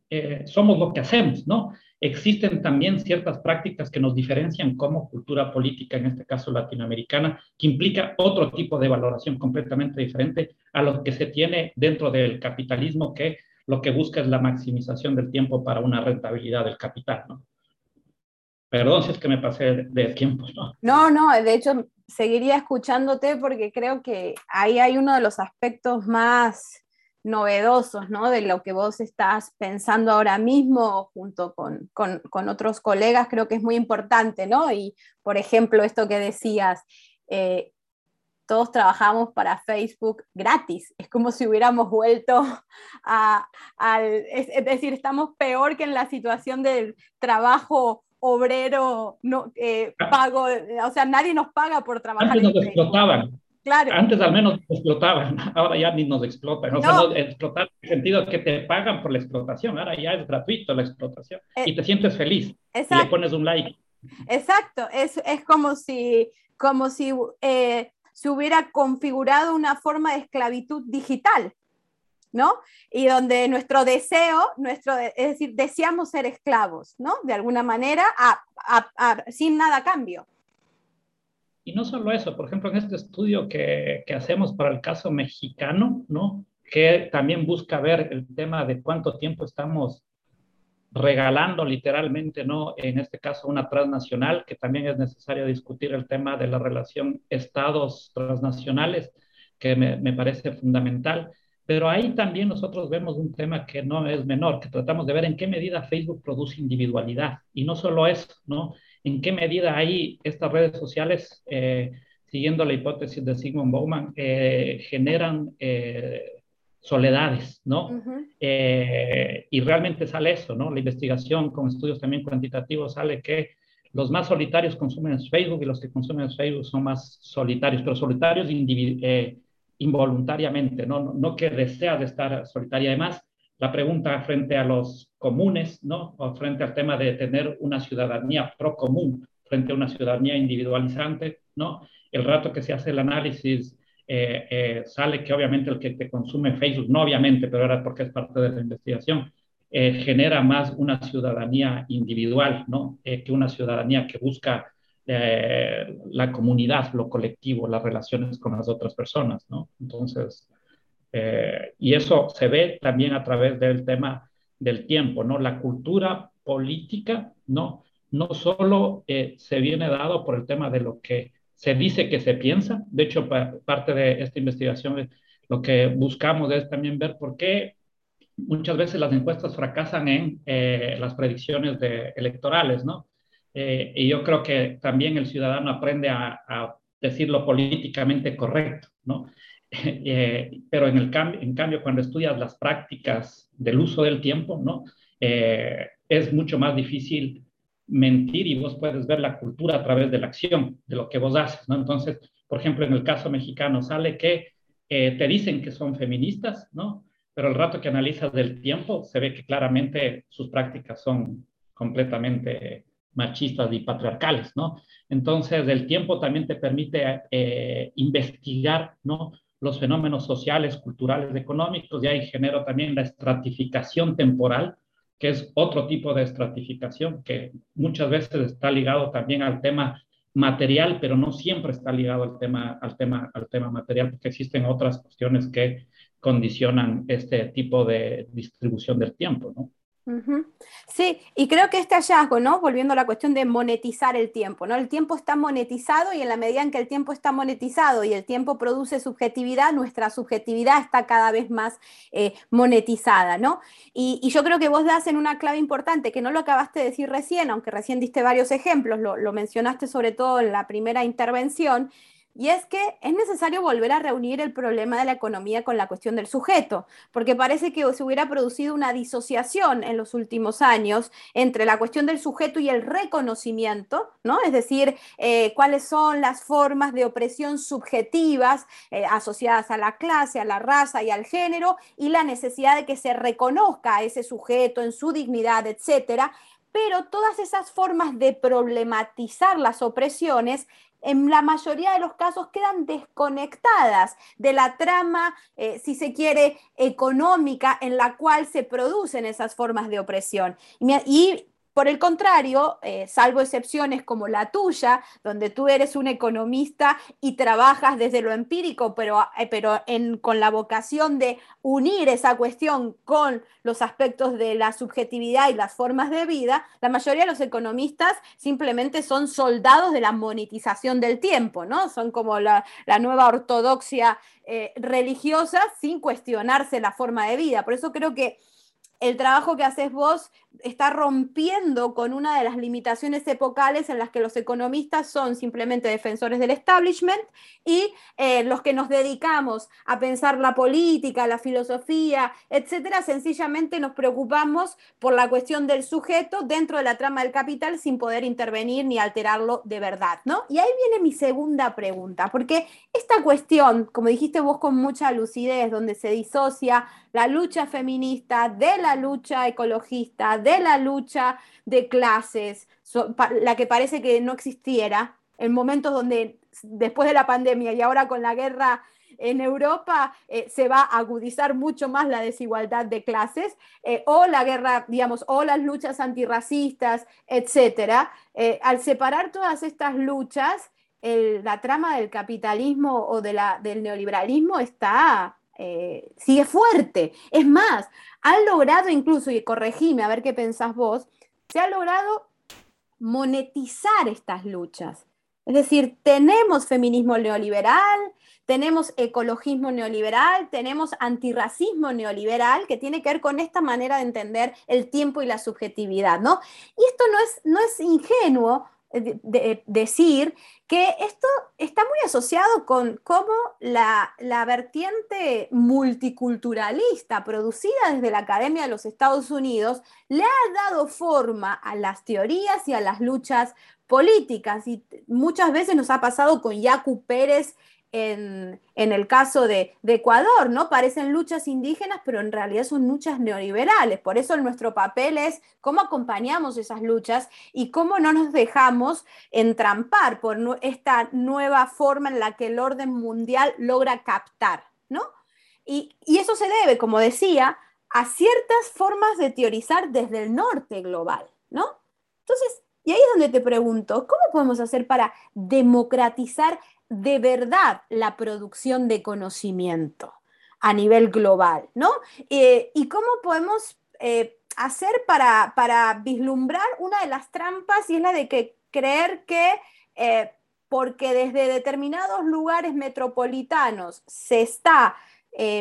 [SPEAKER 2] eh, somos lo que hacemos, ¿no? existen también ciertas prácticas que nos diferencian como cultura política, en este caso latinoamericana, que implica otro tipo de valoración completamente diferente a lo que se tiene dentro del capitalismo, que lo que busca es la maximización del tiempo para una rentabilidad del capital, ¿no? Perdón si es que me pasé de, tiempo, ¿no?
[SPEAKER 1] No, no, de hecho seguiría escuchándote porque creo que ahí hay uno de los aspectos más novedosos, ¿no? De lo que vos estás pensando ahora mismo junto con, otros colegas, creo que es muy importante, ¿no? Y, por ejemplo, esto que decías, eh, todos trabajamos para Facebook gratis, es como si hubiéramos vuelto a, al, es, decir, estamos peor que en la situación del trabajo obrero no, eh, pago, o sea, nadie nos paga por trabajar.
[SPEAKER 2] Antes nos explotaban. Claro. Antes al menos nos explotaban, ahora ya ni nos explotan. O sea, no explotar en el sentido que te pagan por la explotación, ahora ya es gratuito la explotación eh, y te sientes feliz y le pones un like.
[SPEAKER 1] Exacto, es, es como si, como si eh, se hubiera configurado una forma de esclavitud digital. ¿No? Y donde nuestro deseo, nuestro, es decir, deseamos ser esclavos, ¿no? De alguna manera, sin nada a cambio.
[SPEAKER 2] Y no solo eso, por ejemplo, en este estudio que, hacemos para el caso mexicano, ¿no? Que también busca ver el tema de cuánto tiempo estamos regalando literalmente, ¿no? En este caso, una transnacional, que también es necesario discutir el tema de la relación estados transnacionales, que me parece fundamental. Pero ahí también nosotros vemos un tema que no es menor, que tratamos de ver en qué medida Facebook produce individualidad. Y no solo eso, ¿no? En qué medida ahí estas redes sociales, eh, siguiendo la hipótesis de Sigmund Bauman, eh, generan eh, soledades, ¿no? y realmente sale eso, ¿no? La investigación con estudios también cuantitativos sale que los más solitarios consumen Facebook y los que consumen Facebook son más solitarios, pero solitarios individuales involuntariamente, no, no que desea de estar solitaria. Además, la pregunta frente a los comunes, ¿no? O frente al tema de tener una ciudadanía pro común frente a una ciudadanía individualizante, ¿no? El rato que se hace el análisis eh, eh, sale que obviamente el que te consume Facebook, no obviamente, pero ahora porque es parte de la investigación, eh, genera más una ciudadanía individual, ¿no? que una ciudadanía que busca eh, la comunidad, lo colectivo, las relaciones con las otras personas, ¿no? Entonces, eh, y eso se ve también a través del tema del tiempo, ¿no? La cultura política, ¿no? No solo eh, se viene dado por el tema de lo que se dice que se piensa, de hecho, parte de esta investigación lo que buscamos es también ver por qué muchas veces las encuestas fracasan en las predicciones de, electorales, ¿no? Eh, y yo creo que también el ciudadano aprende a, a decir políticamente correcto, ¿no? Eh, pero en, el cambio, en cambio, cuando estudias las prácticas del uso del tiempo, ¿no? Eh, es mucho más difícil mentir y vos puedes ver la cultura a través de la acción, de lo que vos haces, ¿no? Entonces, por ejemplo, en el caso mexicano sale que te dicen que son feministas, ¿no? Pero el rato que analizas del tiempo, se ve que claramente sus prácticas son completamente machistas y patriarcales, ¿no? Entonces, el tiempo también te permite eh, investigar, ¿no? Los fenómenos sociales, culturales, económicos, y ahí genera también la estratificación temporal, que es otro tipo de estratificación que muchas veces está ligado también al tema material, pero no siempre está ligado al tema, al tema, al tema material, porque existen otras cuestiones que condicionan este tipo de distribución del tiempo, ¿no?
[SPEAKER 1] Sí, y creo que este hallazgo, ¿no? Volviendo a la cuestión de monetizar el tiempo, ¿no? El tiempo está monetizado y en la medida en que el tiempo está monetizado y el tiempo produce subjetividad, nuestra subjetividad está cada vez más eh, monetizada, ¿no? Y, yo creo que vos das en una clave importante, que no lo acabaste de decir recién, aunque recién diste varios ejemplos, lo, lo mencionaste sobre todo en la primera intervención, y es que es necesario volver a reunir el problema de la economía con la cuestión del sujeto, porque parece que se hubiera producido una disociación en los últimos años entre la cuestión del sujeto y el reconocimiento, ¿no? Es decir, eh, cuáles son las formas de opresión subjetivas eh, asociadas a la clase, a la raza y al género, y la necesidad de que se reconozca a ese sujeto en su dignidad, etcétera pero todas esas formas de problematizar las opresiones en la mayoría de los casos quedan desconectadas de la trama, eh, si se quiere, económica en la cual se producen esas formas de opresión. Y, por el contrario, eh, salvo excepciones como la tuya, donde tú eres un economista y trabajas desde lo empírico, pero, eh, pero con la vocación de unir esa cuestión con los aspectos de la subjetividad y las formas de vida, la mayoría de los economistas simplemente son soldados de la monetización del tiempo, ¿no? Son como la, nueva ortodoxia eh, religiosa sin cuestionarse la forma de vida. Por eso creo que el trabajo que haces vos está rompiendo con una de las limitaciones epocales en las que los economistas son simplemente defensores del establishment y eh, los que nos dedicamos a pensar la política, la filosofía, etcétera, sencillamente nos preocupamos por la cuestión del sujeto dentro de la trama del capital sin poder intervenir ni alterarlo de verdad, ¿no? Y ahí viene mi segunda pregunta, porque esta cuestión, como dijiste vos con mucha lucidez, donde se disocia la lucha feminista de la lucha ecologista, de la lucha de clases, la que parece que no existiera, en momentos donde después de la pandemia y ahora con la guerra en Europa eh, se va a agudizar mucho más la desigualdad de clases, eh, o la guerra, digamos, o las luchas antirracistas, etcétera. Eh, al separar todas estas luchas, la trama del capitalismo o de la, del neoliberalismo está eh, sigue fuerte. Es más, han logrado incluso, y corregime a ver qué pensás vos, se ha logrado monetizar estas luchas. Es decir, tenemos feminismo neoliberal, tenemos ecologismo neoliberal, tenemos antirracismo neoliberal, que tiene que ver con esta manera de entender el tiempo y la subjetividad, ¿no? Y esto no es, no es ingenuo, de, decir que esto está muy asociado con cómo la, la, vertiente multiculturalista producida desde la Academia de los Estados Unidos le ha dado forma a las teorías y a las luchas políticas. Y muchas veces nos ha pasado con Yacu Pérez en, el caso de, Ecuador, ¿no? Parecen luchas indígenas, pero en realidad son luchas neoliberales. Por eso nuestro papel es cómo acompañamos esas luchas y cómo no nos dejamos entrampar por esta nueva forma en la que el orden mundial logra captar, ¿no? Y, y eso se debe, como decía, a ciertas formas de teorizar desde el norte global, ¿no? Entonces, y ahí es donde te pregunto, ¿cómo podemos hacer para democratizar de verdad la producción de conocimiento a nivel global, ¿no? Eh, y cómo podemos eh, hacer para, para, vislumbrar una de las trampas y es la de que creer que eh, porque desde determinados lugares metropolitanos se está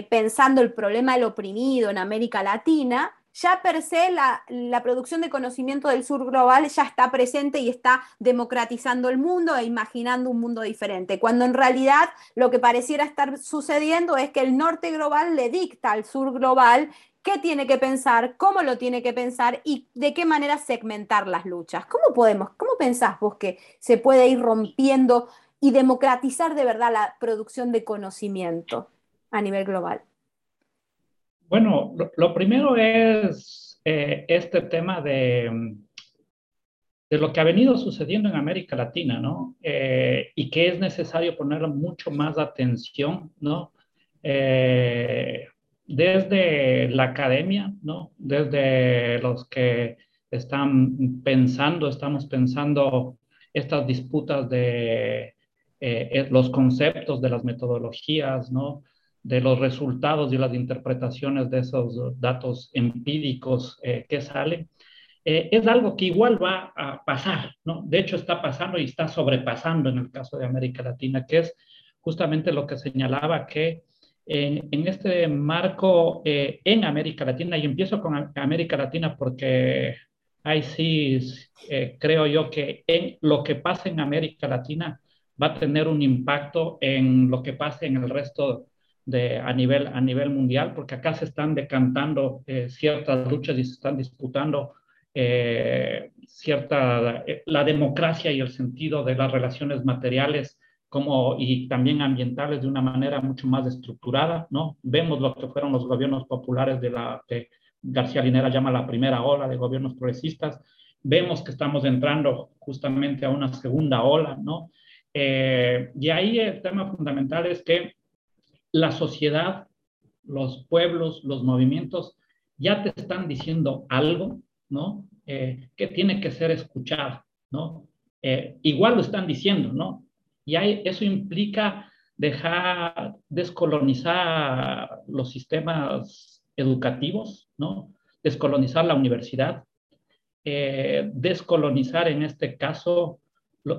[SPEAKER 1] pensando el problema del oprimido en América Latina, ya per se la, producción de conocimiento del sur global ya está presente y está democratizando el mundo e imaginando un mundo diferente, cuando en realidad lo que pareciera estar sucediendo es que el norte global le dicta al sur global qué tiene que pensar, cómo lo tiene que pensar y de qué manera segmentar las luchas. ¿Cómo podemos, cómo pensás vos que se puede ir rompiendo y democratizar de verdad la producción de conocimiento a nivel global?
[SPEAKER 2] Bueno, lo, primero es eh, este tema de, de, lo que ha venido sucediendo en América Latina, ¿no? Eh, y que es necesario ponerle mucho más atención, ¿no? Eh, desde la academia, ¿no? Desde los que están pensando, estamos pensando estas disputas de los conceptos, de las metodologías, ¿no? De los resultados y las interpretaciones de esos datos empíricos eh, que salen, eh, es algo que igual va a pasar, ¿no? De hecho, está pasando y está sobrepasando en el caso de América Latina, que es justamente lo que señalaba que en, en este marco eh, en América Latina, y empiezo con América Latina porque ahí sí creo yo que en lo que pasa en América Latina va a tener un impacto en lo que pasa en el resto a, nivel, a nivel mundial, porque acá se están decantando eh, ciertas luchas y se están disputando eh, cierta, eh, la democracia y el sentido de las relaciones materiales como, y también ambientales de una manera mucho más estructurada, ¿no? Vemos lo que fueron los gobiernos populares de la que García Linera llama la primera ola de gobiernos progresistas, vemos que estamos entrando justamente a una segunda ola, ¿no? y ahí el tema fundamental es que la sociedad, los pueblos, los movimientos ya te están diciendo algo, ¿no? Eh, que tiene que ser escuchado, ¿no? Eh, igual lo están diciendo, ¿no? Y eso implica dejar, descolonizar los sistemas educativos, ¿no? Descolonizar la universidad, eh, descolonizar en este caso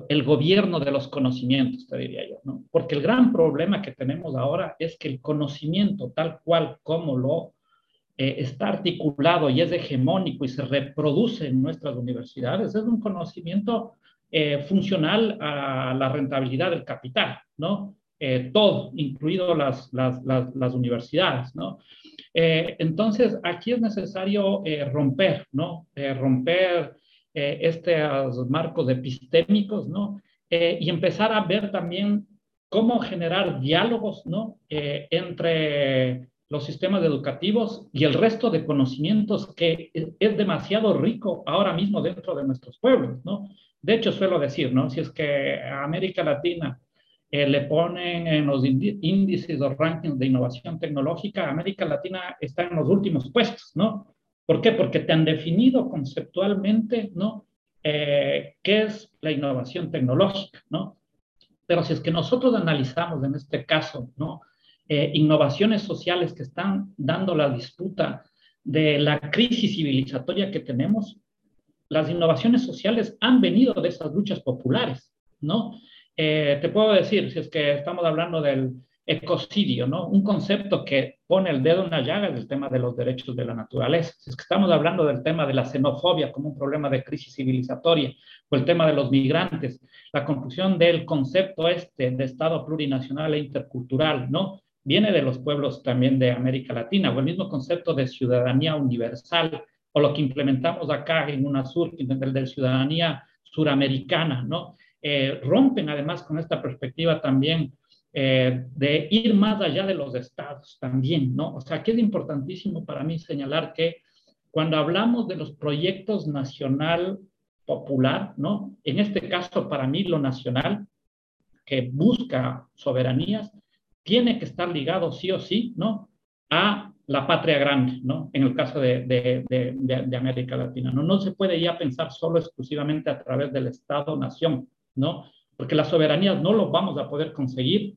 [SPEAKER 2] el gobierno de los conocimientos, te diría yo. Porque el gran problema que tenemos ahora es que el conocimiento tal cual como lo eh, está articulado y es hegemónico y se reproduce en nuestras universidades, es un conocimiento eh, funcional a la rentabilidad del capital, ¿no? Eh, todo, incluido las, las, universidades, ¿no? entonces, aquí es necesario romper, ¿no? romper estos marcos epistémicos, ¿no? y empezar a ver también cómo generar diálogos, ¿no? entre los sistemas educativos y el resto de conocimientos que es demasiado rico ahora mismo dentro de nuestros pueblos, ¿no? De hecho, suelo decir, ¿no? Si es que a América Latina eh, le ponen en los índices o rankings de innovación tecnológica, América Latina está en los últimos puestos, ¿no? ¿Por qué? Porque te han definido conceptualmente, ¿no? Eh, ¿Qué es la innovación tecnológica, ¿no? Pero si es que nosotros analizamos en este caso, ¿no? Eh, innovaciones sociales que están dando la disputa de la crisis civilizatoria que tenemos, las innovaciones sociales han venido de esas luchas populares, ¿no? Eh, te puedo decir, si es que estamos hablando del ecocidio, ¿no? Un concepto que pone el dedo en la llaga es el tema de los derechos de la naturaleza. Si es que estamos hablando del tema de la xenofobia como un problema de crisis civilizatoria, o el tema de los migrantes, la conclusión del concepto este de Estado plurinacional e intercultural, ¿no? viene de los pueblos también de América Latina, o el mismo concepto de ciudadanía universal, o lo que implementamos acá en UNASUR, el de ciudadanía suramericana, ¿no? Eh, rompen además con esta perspectiva también eh, de ir más allá de los estados también, ¿no? O sea, que es importantísimo para mí señalar que cuando hablamos de los proyectos nacional popular, ¿no? En este caso, para mí, lo nacional, que busca soberanías, tiene que estar ligado sí o sí, ¿no? A la patria grande, ¿no? En el caso de, de, América Latina, ¿no? No se puede ya pensar solo exclusivamente a través del Estado-nación, ¿no? Porque las soberanías no lo vamos a poder conseguir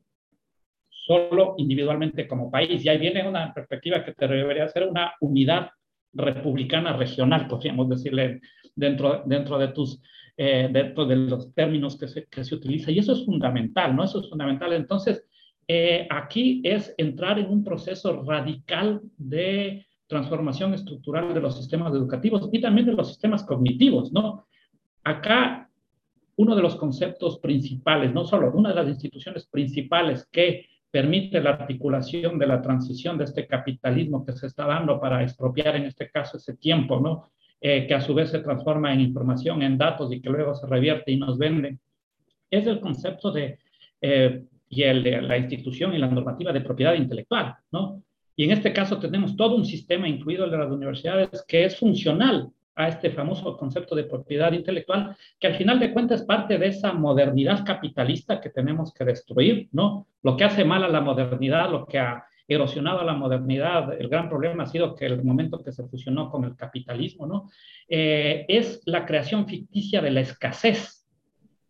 [SPEAKER 2] solo individualmente como país. Y ahí viene una perspectiva que te debería ser una unidad republicana regional, podríamos decirle, dentro, dentro de tus, eh, dentro de los términos que se, que se utiliza. Y eso es fundamental, ¿no? Eso es fundamental. Entonces, eh, aquí es entrar en un proceso radical de transformación estructural de los sistemas educativos y también de los sistemas cognitivos, ¿no? Acá, uno de los conceptos principales, no solo una de las instituciones principales que permite la articulación de la transición de este capitalismo que se está dando para expropiar, en este caso, ese tiempo, ¿no? Eh, que a su vez se transforma en información, en datos y que luego se revierte y nos vende, es el concepto de eh, de la institución y la normativa de propiedad intelectual, ¿no? Y en este caso tenemos todo un sistema, incluido el de las universidades, que es funcional a este famoso concepto de propiedad intelectual, que al final de cuentas es parte de esa modernidad capitalista que tenemos que destruir, ¿no? Lo que hace mal a la modernidad, lo que ha erosionado a la modernidad, el gran problema ha sido que el momento que se fusionó con el capitalismo, ¿no? Eh, es la creación ficticia de la escasez,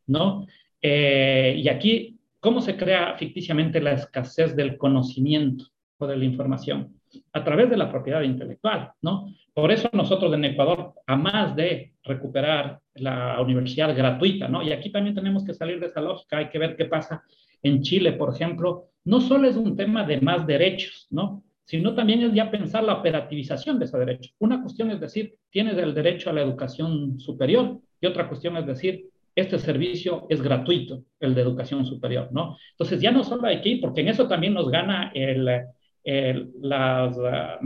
[SPEAKER 2] ¿no? Eh, y aquí ¿Cómo se crea ficticiamente la escasez del conocimiento o de la información? A través de la propiedad intelectual, ¿no? Por eso nosotros en Ecuador, a más de recuperar la universidad gratuita, ¿no? Y aquí también tenemos que salir de esa lógica, hay que ver qué pasa en Chile, por ejemplo. No solo es un tema de más derechos, ¿no? Sino también es ya pensar la operativización de ese derecho. Una cuestión es decir, tienes el derecho a la educación superior y otra cuestión es decir, este servicio es gratuito, el de educación superior, ¿no? Entonces ya no solo hay que ir, porque en eso también nos gana el, las ah,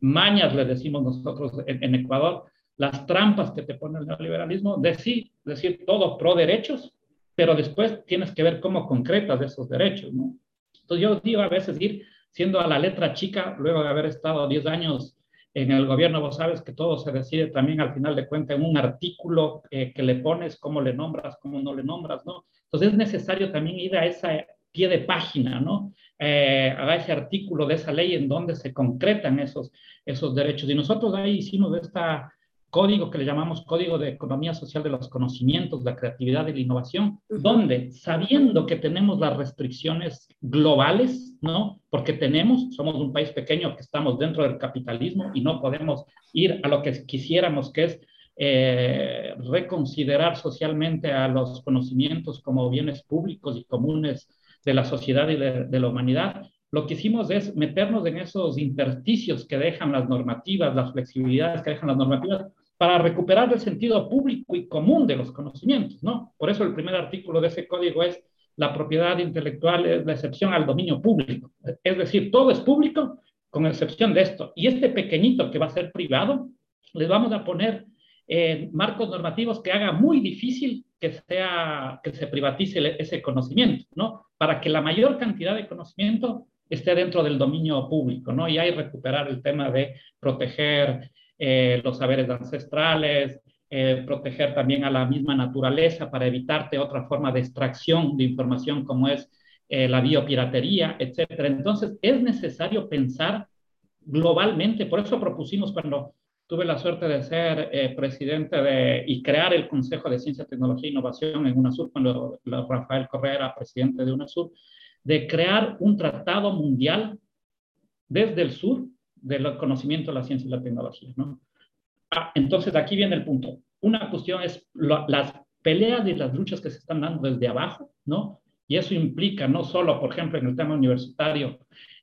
[SPEAKER 2] mañas, le decimos nosotros en, Ecuador, las trampas que te pone el neoliberalismo, decir, decir todo pro derechos, pero después tienes que ver cómo concretas esos derechos, ¿no? Entonces yo digo a veces ir siendo a la letra chica, luego de haber estado 10 años en el gobierno vos sabes que todo se decide también al final de cuentas en un artículo eh, que le pones, cómo le nombras, cómo no le nombras, ¿no? Entonces es necesario también ir a ese pie de página, ¿no? Eh, a ese artículo de esa ley en donde se concretan esos, esos derechos. Y nosotros ahí hicimos esta código que le llamamos Código de Economía Social de los Conocimientos, la Creatividad y la Innovación, donde sabiendo que tenemos las restricciones globales, ¿no? Porque tenemos, somos un país pequeño que estamos dentro del capitalismo y no podemos ir a lo que quisiéramos, que es eh, reconsiderar socialmente a los conocimientos como bienes públicos y comunes de la sociedad y de, de la humanidad, lo que hicimos es meternos en esos intersticios que dejan las normativas, las flexibilidades que dejan las normativas, para recuperar el sentido público y común de los conocimientos, ¿no? Por eso el primer artículo de ese código es la propiedad intelectual es la excepción al dominio público. Es decir, todo es público con excepción de esto. Y este pequeñito que va a ser privado, les vamos a poner eh, marcos normativos que haga muy difícil que, sea, que se privatice ese conocimiento, ¿no? Para que la mayor cantidad de conocimiento esté dentro del dominio público, ¿no? Y hay recuperar el tema de proteger eh, los saberes ancestrales, eh, proteger también a la misma naturaleza para evitarte otra forma de extracción de información como es eh, la biopiratería, etcétera. Entonces, es necesario pensar globalmente, por eso propusimos cuando tuve la suerte de ser presidente de, y crear el Consejo de Ciencia, Tecnología e Innovación en UNASUR, cuando Rafael Correa era presidente de UNASUR, de crear un tratado mundial desde el sur del conocimiento de la ciencia y la tecnología. ¿no? Ah, entonces, aquí viene el punto. Una cuestión es las peleas y las luchas que se están dando desde abajo, ¿no? Y eso implica no solo, por ejemplo, en el tema universitario,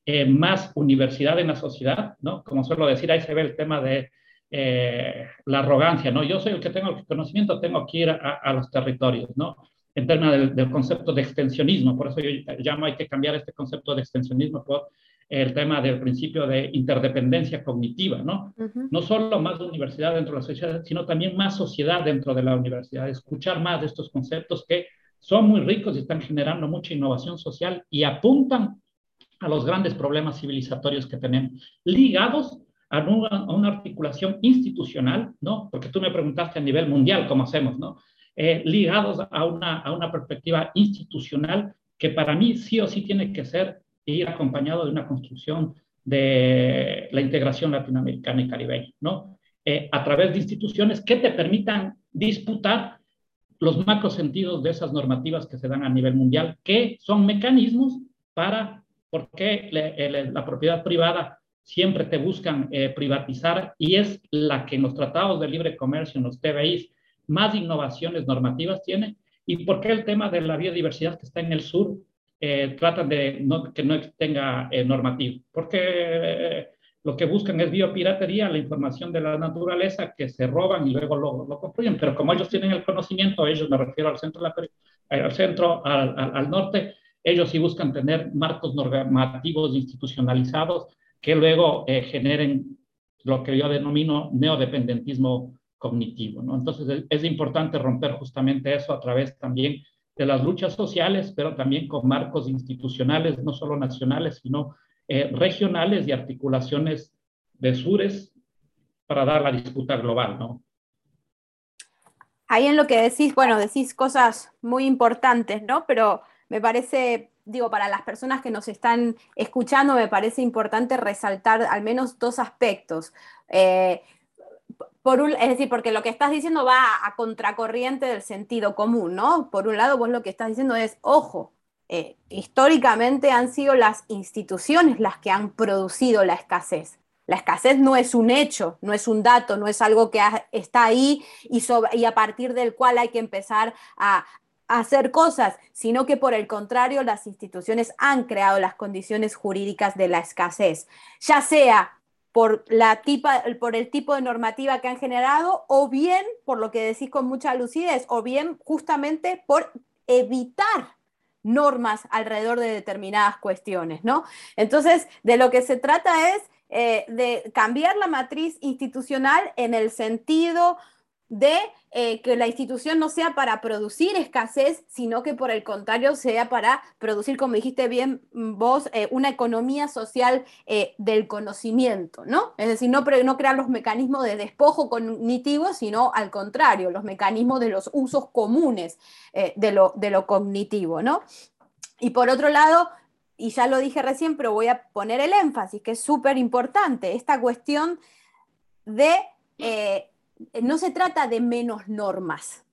[SPEAKER 2] eh, más universidad en la sociedad, ¿no? Como suelo decir, ahí se ve el tema de eh, la arrogancia, ¿no? Yo soy el que tengo el conocimiento, tengo que ir a, a los territorios, ¿no? en términos del, concepto de extensionismo. Por eso yo llamo hay que cambiar este concepto de extensionismo por el tema del principio de interdependencia cognitiva, ¿no? No solo más universidad dentro de la sociedad, sino también más sociedad dentro de la universidad, escuchar más de estos conceptos que son muy ricos y están generando mucha innovación social y apuntan a los grandes problemas civilizatorios que tenemos, ligados a una, articulación institucional, ¿no? Porque tú me preguntaste a nivel mundial cómo hacemos, ¿no? Eh, ligados a una, a una perspectiva institucional que para mí sí o sí tiene que ser ir acompañado de una construcción de la integración latinoamericana y caribeña, ¿no? Eh, a través de instituciones que te permitan disputar los macro sentidos de esas normativas que se dan a nivel mundial, que son mecanismos para, porque la propiedad privada siempre te buscan eh, privatizar y es la que en los tratados de libre comercio, en los TBIs, más innovaciones normativas tiene. Y por qué el tema de la biodiversidad que está en el sur eh, tratan de que no tenga eh, normativo, porque eh, lo que buscan es biopiratería, la información de la naturaleza que se roban y luego lo, lo construyen, pero como ellos tienen el conocimiento, ellos me refiero al centro, al, centro al, norte, ellos sí buscan tener marcos normativos institucionalizados que luego generen lo que yo denomino neodependentismo cognitivo. ¿no? Entonces es, importante romper justamente eso a través también de las luchas sociales, pero también con marcos institucionales, no solo nacionales, sino eh, regionales y articulaciones de sures para dar la disputa global, ¿no?
[SPEAKER 1] Ahí en lo que decís, bueno, decís cosas muy importantes, ¿no? Pero me parece, digo, para las personas que nos están escuchando, me parece importante resaltar al menos dos aspectos. Eh, es decir, porque lo que estás diciendo va a, contracorriente del sentido común, ¿no? Por un lado, vos lo que estás diciendo es, ojo, eh, históricamente han sido las instituciones las que han producido la escasez. La escasez no es un hecho, no es un dato, no es algo que está ahí y, a partir del cual hay que empezar a hacer cosas, sino que por el contrario las instituciones han creado las condiciones jurídicas de la escasez, ya sea por, la tipa, por el tipo de normativa que han generado, o bien, por lo que decís con mucha lucidez, o bien justamente por evitar normas alrededor de determinadas cuestiones, ¿no? Entonces, de lo que se trata es eh, de cambiar la matriz institucional en el sentido de eh, que la institución no sea para producir escasez, sino que por el contrario sea para producir, como dijiste bien vos, eh, una economía social eh, del conocimiento, ¿no? Es decir, no, no crear los mecanismos de despojo cognitivo, sino al contrario, los mecanismos de los usos comunes de, lo, de lo cognitivo, ¿no? Y por otro lado, y ya lo dije recién, pero voy a poner el énfasis, que es súper importante, esta cuestión de no se trata de menos normas,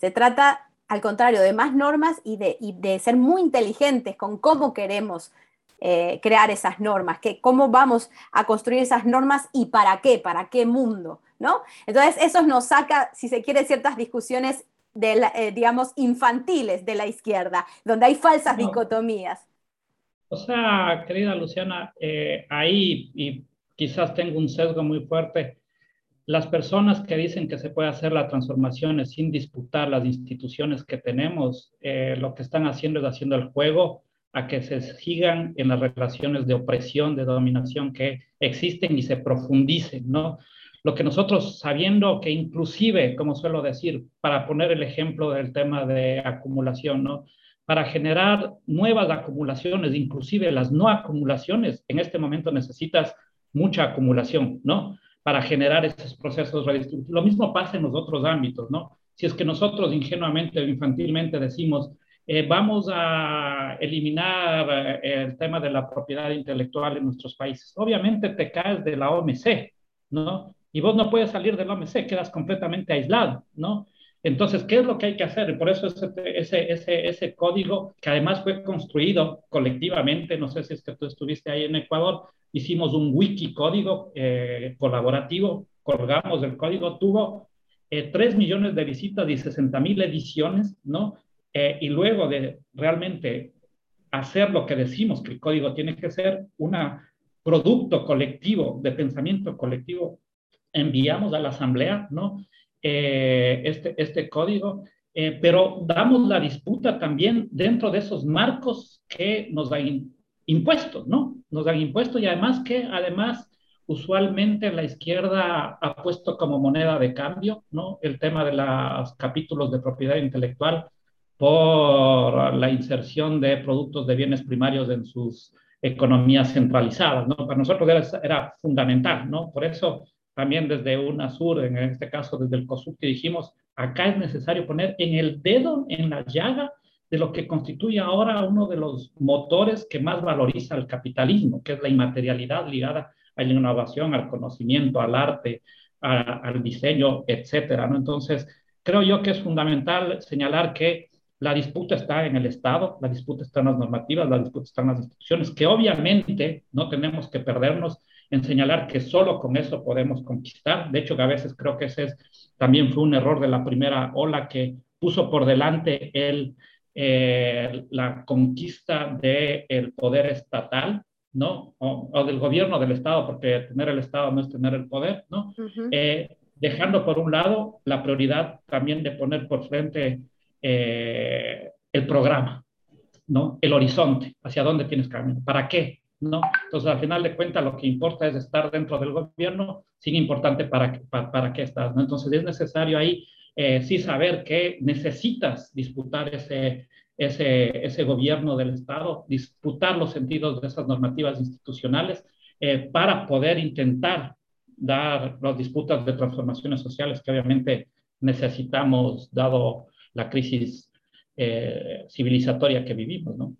[SPEAKER 1] se trata al contrario de más normas y de, ser muy inteligentes con cómo queremos eh, crear esas normas, que cómo vamos a construir esas normas y para qué, para qué mundo, ¿no? Entonces eso nos saca, si se quiere, ciertas discusiones de eh, digamos, infantiles de la izquierda, donde hay falsas dicotomías.
[SPEAKER 2] O sea, querida Luciana, eh, ahí, y quizás tengo un sesgo muy fuerte, las personas que dicen que se puede hacer la transformación sin disputar las instituciones que tenemos, eh, lo que están haciendo es haciendo el juego a que se sigan en las relaciones de opresión, de dominación que existen y se profundicen, ¿no? Lo que nosotros sabiendo que inclusive, como suelo decir, para poner el ejemplo del tema de acumulación, ¿no? Para generar nuevas acumulaciones, inclusive las no acumulaciones, en este momento necesitas mucha acumulación, ¿no? Para generar esos procesos redistributivos. Lo mismo pasa en los otros ámbitos, ¿no? Si es que nosotros ingenuamente o infantilmente decimos, eh, vamos a eliminar eh, el tema de la propiedad intelectual en nuestros países. Obviamente te caes de la OMC, ¿no? Y vos no puedes salir de la OMC, quedas completamente aislado, ¿no? Entonces, ¿qué es lo que hay que hacer? Por eso ese, ese, ese, ese código, que además fue construido colectivamente, no sé si es que tú estuviste ahí en Ecuador, hicimos un wiki código eh, colaborativo, colgamos el código, tuvo eh, 3 millones de visitas y 60 mil ediciones, ¿no? Eh, y luego de realmente hacer lo que decimos que el código tiene que ser, un producto colectivo, de pensamiento colectivo, enviamos a la asamblea, ¿no? Eh, este, este código, eh, pero damos la disputa también dentro de esos marcos que nos han impuesto, ¿no? Nos han impuesto y además que, además, usualmente la izquierda ha puesto como moneda de cambio, ¿no? El tema de los capítulos de propiedad intelectual por la inserción de productos de bienes primarios en sus economías centralizadas, ¿no? Para nosotros era, era fundamental, ¿no? Por eso también desde UNASUR, en este caso desde el COSUC, que dijimos, acá es necesario poner en el dedo, en la llaga, de lo que constituye ahora uno de los motores que más valoriza el capitalismo, que es la inmaterialidad ligada a la innovación, al conocimiento, al arte, al diseño, etcétera. ¿no? Entonces, creo yo que es fundamental señalar que la disputa está en el Estado, la disputa está en las normativas, la disputa está en las instituciones, que obviamente no tenemos que perdernos en señalar que solo con eso podemos conquistar. De hecho, que a veces creo que ese es, también fue un error de la primera ola que puso por delante el, eh, la conquista del poder estatal, ¿no? O, del gobierno del Estado, porque tener el Estado no es tener el poder, ¿no? Eh, dejando por un lado la prioridad también de poner por frente eh, el programa, ¿no? El horizonte, hacia dónde tienes camino, para qué, ¿no? Entonces, al final de cuentas, lo que importa es estar dentro del gobierno, sin importante para, para, qué estás, ¿no? Entonces, es necesario ahí eh, sí saber que necesitas disputar ese, ese, ese gobierno del Estado, disputar los sentidos de esas normativas institucionales eh, para poder intentar dar las disputas de transformaciones sociales que obviamente necesitamos, dado la crisis eh, civilizatoria que vivimos, ¿no?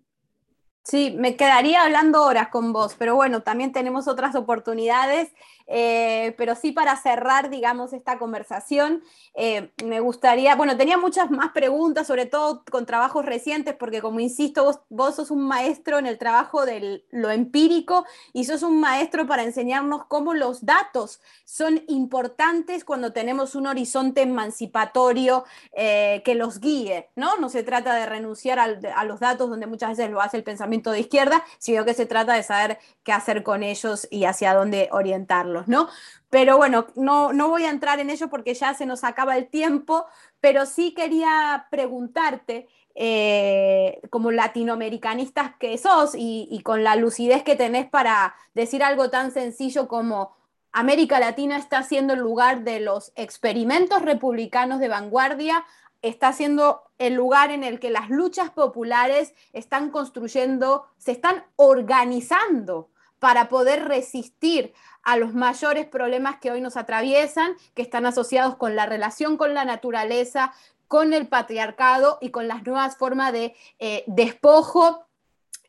[SPEAKER 1] Sí, me quedaría hablando horas con vos, pero bueno, también tenemos otras oportunidades eh, pero sí para cerrar, digamos, esta conversación, eh, me gustaría, bueno, tenía muchas más preguntas, sobre todo con trabajos recientes, porque como insisto, vos, sos un maestro en el trabajo de lo empírico y sos un maestro para enseñarnos cómo los datos son importantes cuando tenemos un horizonte emancipatorio eh, que los guíe, ¿no? No se trata de renunciar a los datos donde muchas veces lo hace el pensamiento de izquierda, sino que se trata de saber qué hacer con ellos y hacia dónde orientarlos. ¿no? Pero bueno, no, no voy a entrar en ello porque ya se nos acaba el tiempo, pero sí quería preguntarte, eh, como latinoamericanistas que sos y, y, con la lucidez que tenés para decir algo tan sencillo como América Latina está siendo el lugar de los experimentos republicanos de vanguardia, está siendo el lugar en el que las luchas populares están construyendo, se están organizando para poder resistir a los mayores problemas que hoy nos atraviesan, que están asociados con la relación con la naturaleza, con el patriarcado y con las nuevas formas de eh, despojo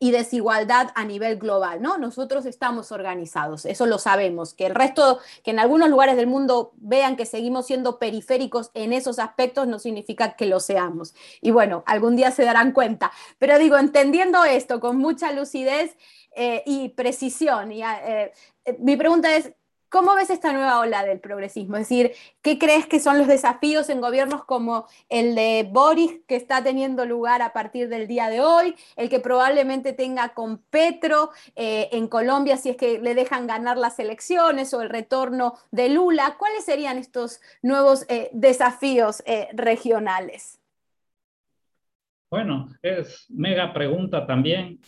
[SPEAKER 1] y desigualdad a nivel global, ¿no? Nosotros estamos organizados, eso lo sabemos, que el resto, que en algunos lugares del mundo vean que seguimos siendo periféricos en esos aspectos no significa que lo seamos. Y bueno, algún día se darán cuenta, pero digo, entendiendo esto con mucha lucidez, eh, y precisión. Y, eh, eh, mi pregunta es, ¿Cómo ves esta nueva ola del progresismo? Es decir, ¿qué crees que son los desafíos en gobiernos como el de Boris, que está teniendo lugar a partir del día de hoy, el que probablemente tenga con Petro eh, en Colombia si es que le dejan ganar las elecciones o el retorno de Lula? ¿Cuáles serían estos nuevos eh, desafíos eh, regionales?
[SPEAKER 2] Bueno, es mega pregunta también,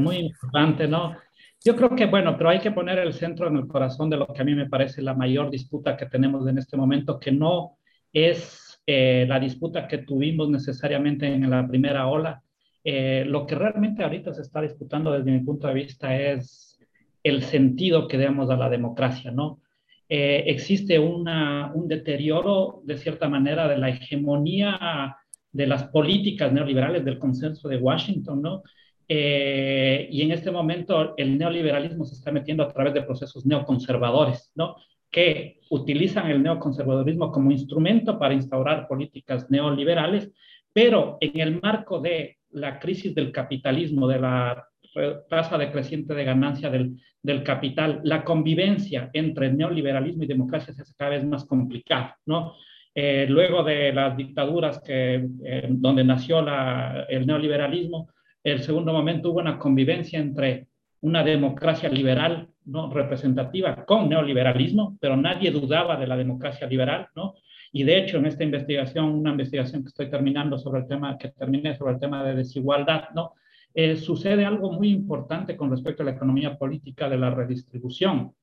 [SPEAKER 2] muy importante, ¿no? Yo creo que, bueno, pero hay que poner el centro en el corazón de lo que a mí me parece la mayor disputa que tenemos en este momento, que no es eh, la disputa que tuvimos necesariamente en la primera ola. Eh, lo que realmente ahorita se está disputando desde mi punto de vista es el sentido que damos a la democracia, ¿no? Eh, existe una, un deterioro, de cierta manera, de la hegemonía de las políticas neoliberales del consenso de Washington, ¿no? Eh, y en este momento el neoliberalismo se está metiendo a través de procesos neoconservadores, ¿no? Que utilizan el neoconservadorismo como instrumento para instaurar políticas neoliberales, pero en el marco de la crisis del capitalismo, de la tasa de creciente de ganancia del, del capital, la convivencia entre neoliberalismo y democracia se hace cada vez más complicada, ¿no? Eh, luego de las dictaduras que, eh, donde nació la, el neoliberalismo, el segundo momento hubo una convivencia entre una democracia liberal no representativa con neoliberalismo, pero nadie dudaba de la democracia liberal, ¿no? Y de hecho, en esta investigación, una investigación que estoy terminando sobre el tema, que terminé sobre el tema de desigualdad, ¿no? Eh, sucede algo muy importante con respecto a la economía política de la redistribución.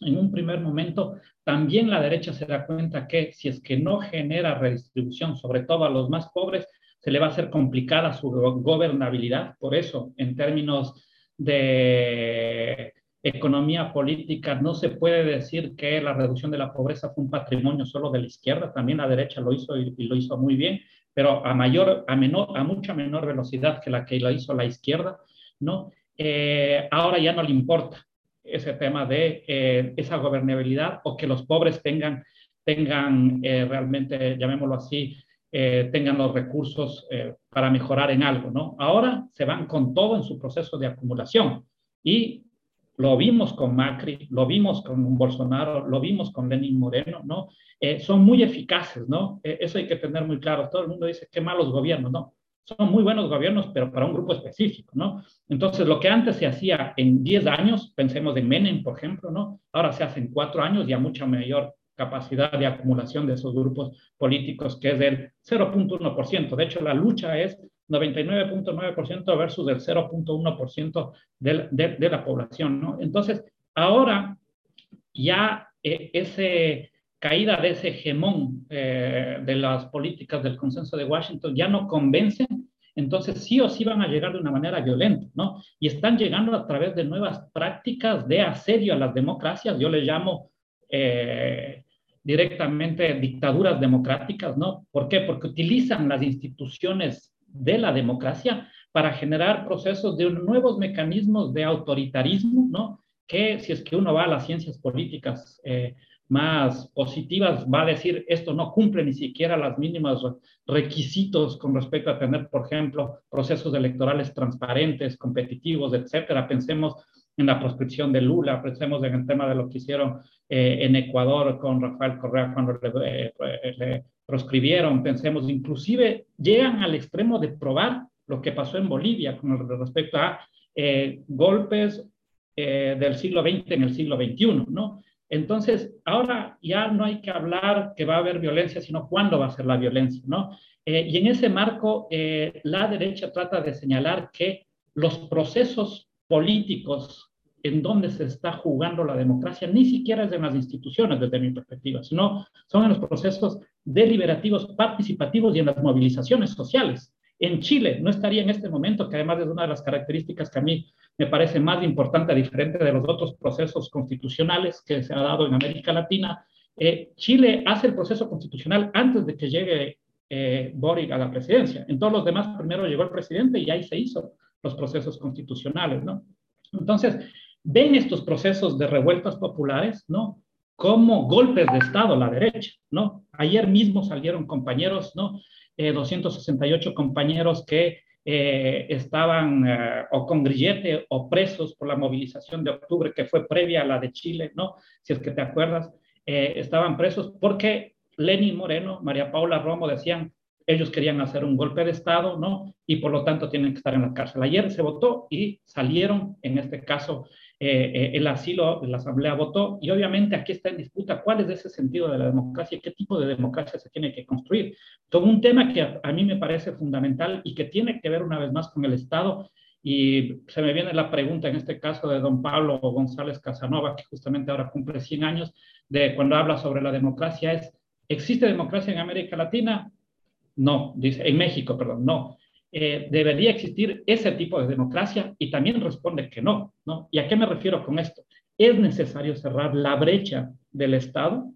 [SPEAKER 2] En un primer momento, también la derecha se da cuenta que si es que no genera redistribución, sobre todo a los más pobres, se le va a hacer complicada su gobernabilidad. Por eso, en términos de economía política, no se puede decir que la reducción de la pobreza fue un patrimonio solo de la izquierda, también la derecha lo hizo y, lo hizo muy bien, pero a mayor, a menor, a mucha menor velocidad que la que lo hizo la izquierda, ¿no? Eh, ahora ya no le importa ese tema de eh, esa gobernabilidad o que los pobres tengan, tengan eh, realmente, llamémoslo así, eh, tengan los recursos eh, para mejorar en algo, ¿no? Ahora se van con todo en su proceso de acumulación y lo vimos con Macri, lo vimos con Bolsonaro, lo vimos con Lenin Moreno, ¿no? Eh, son muy eficaces, ¿no? eso hay que tener muy claro. Todo el mundo dice, qué malos gobiernos, ¿no? Son muy buenos gobiernos, pero para un grupo específico, ¿no? Entonces, lo que antes se hacía en 10 años, pensemos en Menem, por ejemplo, ¿no? Ahora se hace en 4 años y a mucha mayor capacidad de acumulación de esos grupos políticos, que es del 0.1%. De hecho, la lucha es 99.9% versus el 0.1% de, de, de, la población. ¿no? Entonces, ahora ya eh, ese caída de ese hegemón eh, de las políticas del consenso de Washington ya no convencen, entonces sí o sí van a llegar de una manera violenta, ¿no? Y están llegando a través de nuevas prácticas de asedio a las democracias, yo le llamo eh, directamente dictaduras democráticas, ¿no? ¿Por qué? Porque utilizan las instituciones de la democracia para generar procesos de nuevos mecanismos de autoritarismo, ¿no? Que si es que uno va a las ciencias políticas eh, más positivas, va a decir esto no cumple ni siquiera los mínimos requisitos con respecto a tener, por ejemplo, procesos electorales transparentes, competitivos, etcétera. Pensemos en la proscripción de Lula, pensemos en el tema de lo que hicieron eh, en Ecuador con Rafael Correa cuando le, eh, le, proscribieron, pensemos, inclusive llegan al extremo de probar lo que pasó en Bolivia con respecto a eh, golpes del siglo XX en el siglo XXI, ¿no? Entonces, ahora ya no hay que hablar que va a haber violencia, sino cuándo va a ser la violencia, ¿no? y en ese marco, la derecha trata de señalar que los procesos políticos en donde se está jugando la democracia, ni siquiera es en las instituciones desde mi perspectiva, sino son en los procesos deliberativos, participativos y en las movilizaciones sociales. En Chile no estaría en este momento, que además es una de las características que a mí me parece más importante, diferente de los otros procesos constitucionales que se ha dado en América Latina. Eh, Chile hace el proceso constitucional antes de que llegue eh, Boric a la presidencia. En todos los demás, primero llegó el presidente y ahí se hizo los procesos constitucionales, ¿no? Entonces, ven estos procesos de revueltas populares, ¿no? Como golpes de Estado la derecha, ¿no? Ayer mismo salieron compañeros, ¿no? 268 eh, compañeros que eh, estaban o con grillete o presos por la movilización de octubre que fue previa a la de Chile, ¿no? Si es que te acuerdas, estaban presos porque Lenin Moreno, María Paula Romo decían, ellos querían hacer un golpe de Estado, ¿no? Y por lo tanto tienen que estar en la cárcel. Ayer se votó y salieron, en este caso, eh, eh, el asilo la Asamblea votó y obviamente aquí está en disputa cuál es ese sentido de la democracia qué tipo de democracia se tiene que construir. Todo un tema que a, mí me parece fundamental y que tiene que ver una vez más con el Estado y se me viene la pregunta en este caso de don Pablo González Casanova, que justamente ahora cumple 100 años, de cuando habla sobre la democracia, es, ¿existe democracia en América Latina? No, dice, en México, perdón, no. Eh, debería existir ese tipo de democracia y también responde que no, ¿no? ¿Y a qué me refiero con esto? Es necesario cerrar la brecha del Estado,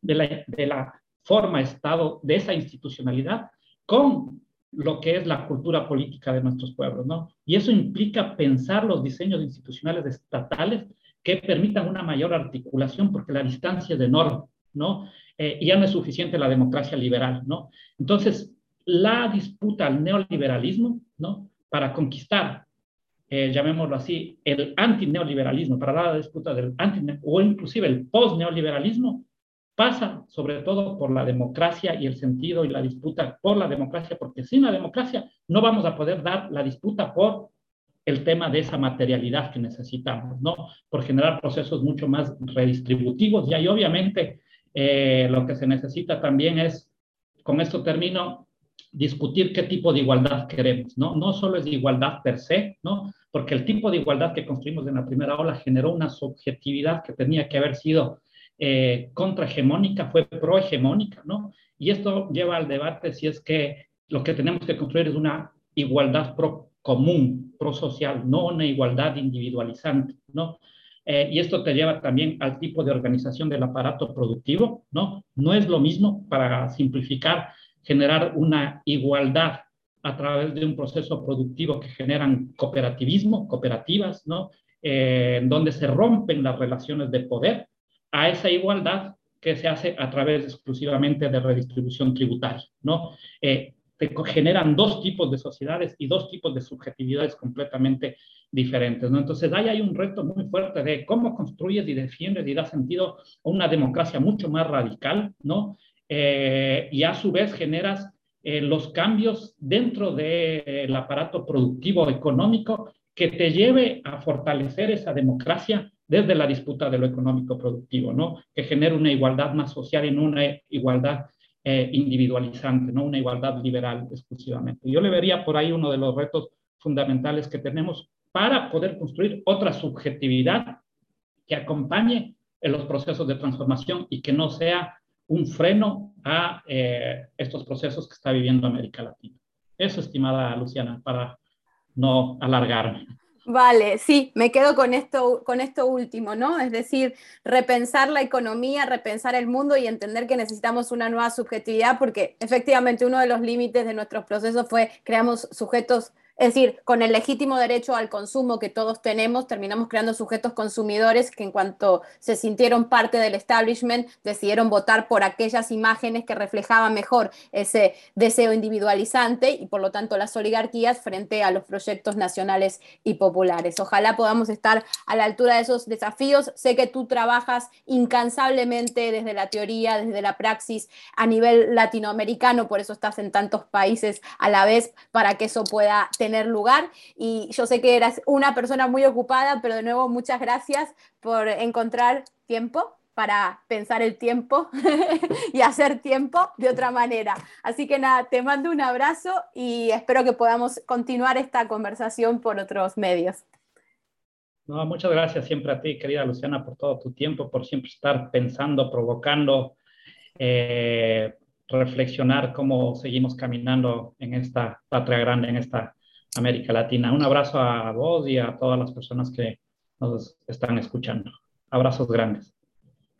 [SPEAKER 2] de la, de la forma Estado, de esa institucionalidad, con lo que es la cultura política de nuestros pueblos, ¿no? Y eso implica pensar los diseños institucionales estatales que permitan una mayor articulación, porque la distancia es enorme, ¿no? Eh, y ya no es suficiente la democracia liberal, ¿no? Entonces, la disputa al neoliberalismo, ¿no? Para conquistar, eh, llamémoslo así, el antineoliberalismo, para la disputa del anti o inclusive el post-neoliberalismo, pasa sobre todo por la democracia y el sentido y la disputa por la democracia, porque sin la democracia no vamos a poder dar la disputa por el tema de esa materialidad que necesitamos, ¿no? Por generar procesos mucho más redistributivos y obviamente eh, lo que se necesita también es, con esto termino, discutir qué tipo de igualdad queremos, ¿no? No solo es igualdad per se, ¿no? Porque el tipo de igualdad que construimos en la primera ola generó una subjetividad que tenía que haber sido eh, contrahegemónica, fue prohegemónica, ¿no? Y esto lleva al debate si es que lo que tenemos que construir es una igualdad pro común, pro social, no una igualdad individualizante, ¿no? Eh, y esto te lleva también al tipo de organización del aparato productivo, ¿no? No es lo mismo, para simplificar, generar una igualdad a través de un proceso productivo que generan cooperativismo, cooperativas, ¿no? Eh, donde se rompen las relaciones de poder, a esa igualdad que se hace a través exclusivamente de redistribución tributaria, ¿no? Eh, generan dos tipos de sociedades y dos tipos de subjetividades completamente diferentes, ¿no? Entonces, ahí hay un reto muy fuerte de cómo construyes y defiendes y das sentido a una democracia mucho más radical, ¿no? Eh, y a su vez generas eh, los cambios dentro del aparato productivo económico que te lleve a fortalecer esa democracia desde la disputa de lo económico productivo, ¿no? Que genere una igualdad más social y no una igualdad eh, individualizante, no una igualdad liberal exclusivamente. Yo le vería por ahí uno de los retos fundamentales que tenemos para poder construir otra subjetividad que acompañe los procesos de transformación y que no sea un freno a eh, estos procesos que está viviendo América Latina. Eso, estimada Luciana, para no alargarme.
[SPEAKER 1] Vale, sí, me quedo con esto, con esto último, ¿no? Es decir, repensar la economía, repensar el mundo y entender que necesitamos una nueva subjetividad, porque efectivamente uno de los límites de nuestros procesos fue creamos sujetos es decir, con el legítimo derecho al consumo que todos tenemos, terminamos creando sujetos consumidores que en cuanto se sintieron parte del establishment, decidieron votar por aquellas imágenes que reflejaban mejor ese deseo individualizante y por lo tanto las oligarquías frente a los proyectos nacionales y populares. Ojalá podamos estar a la altura de esos desafíos. Sé que tú trabajas incansablemente desde la teoría, desde la praxis a nivel latinoamericano, por eso estás en tantos países a la vez para que eso pueda tener lugar. Y yo sé que eras una persona muy ocupada, pero de nuevo muchas gracias por encontrar tiempo para pensar el tiempo y hacer tiempo de otra manera. Así que nada, te mando un abrazo y espero que podamos continuar esta conversación por otros medios.
[SPEAKER 2] No, muchas gracias siempre a ti, querida Luciana, por todo tu tiempo, por siempre estar pensando, provocando, eh, reflexionar cómo seguimos caminando en esta patria grande, en esta América Latina. Un abrazo a vos y a todas las personas que nos están escuchando. Abrazos grandes.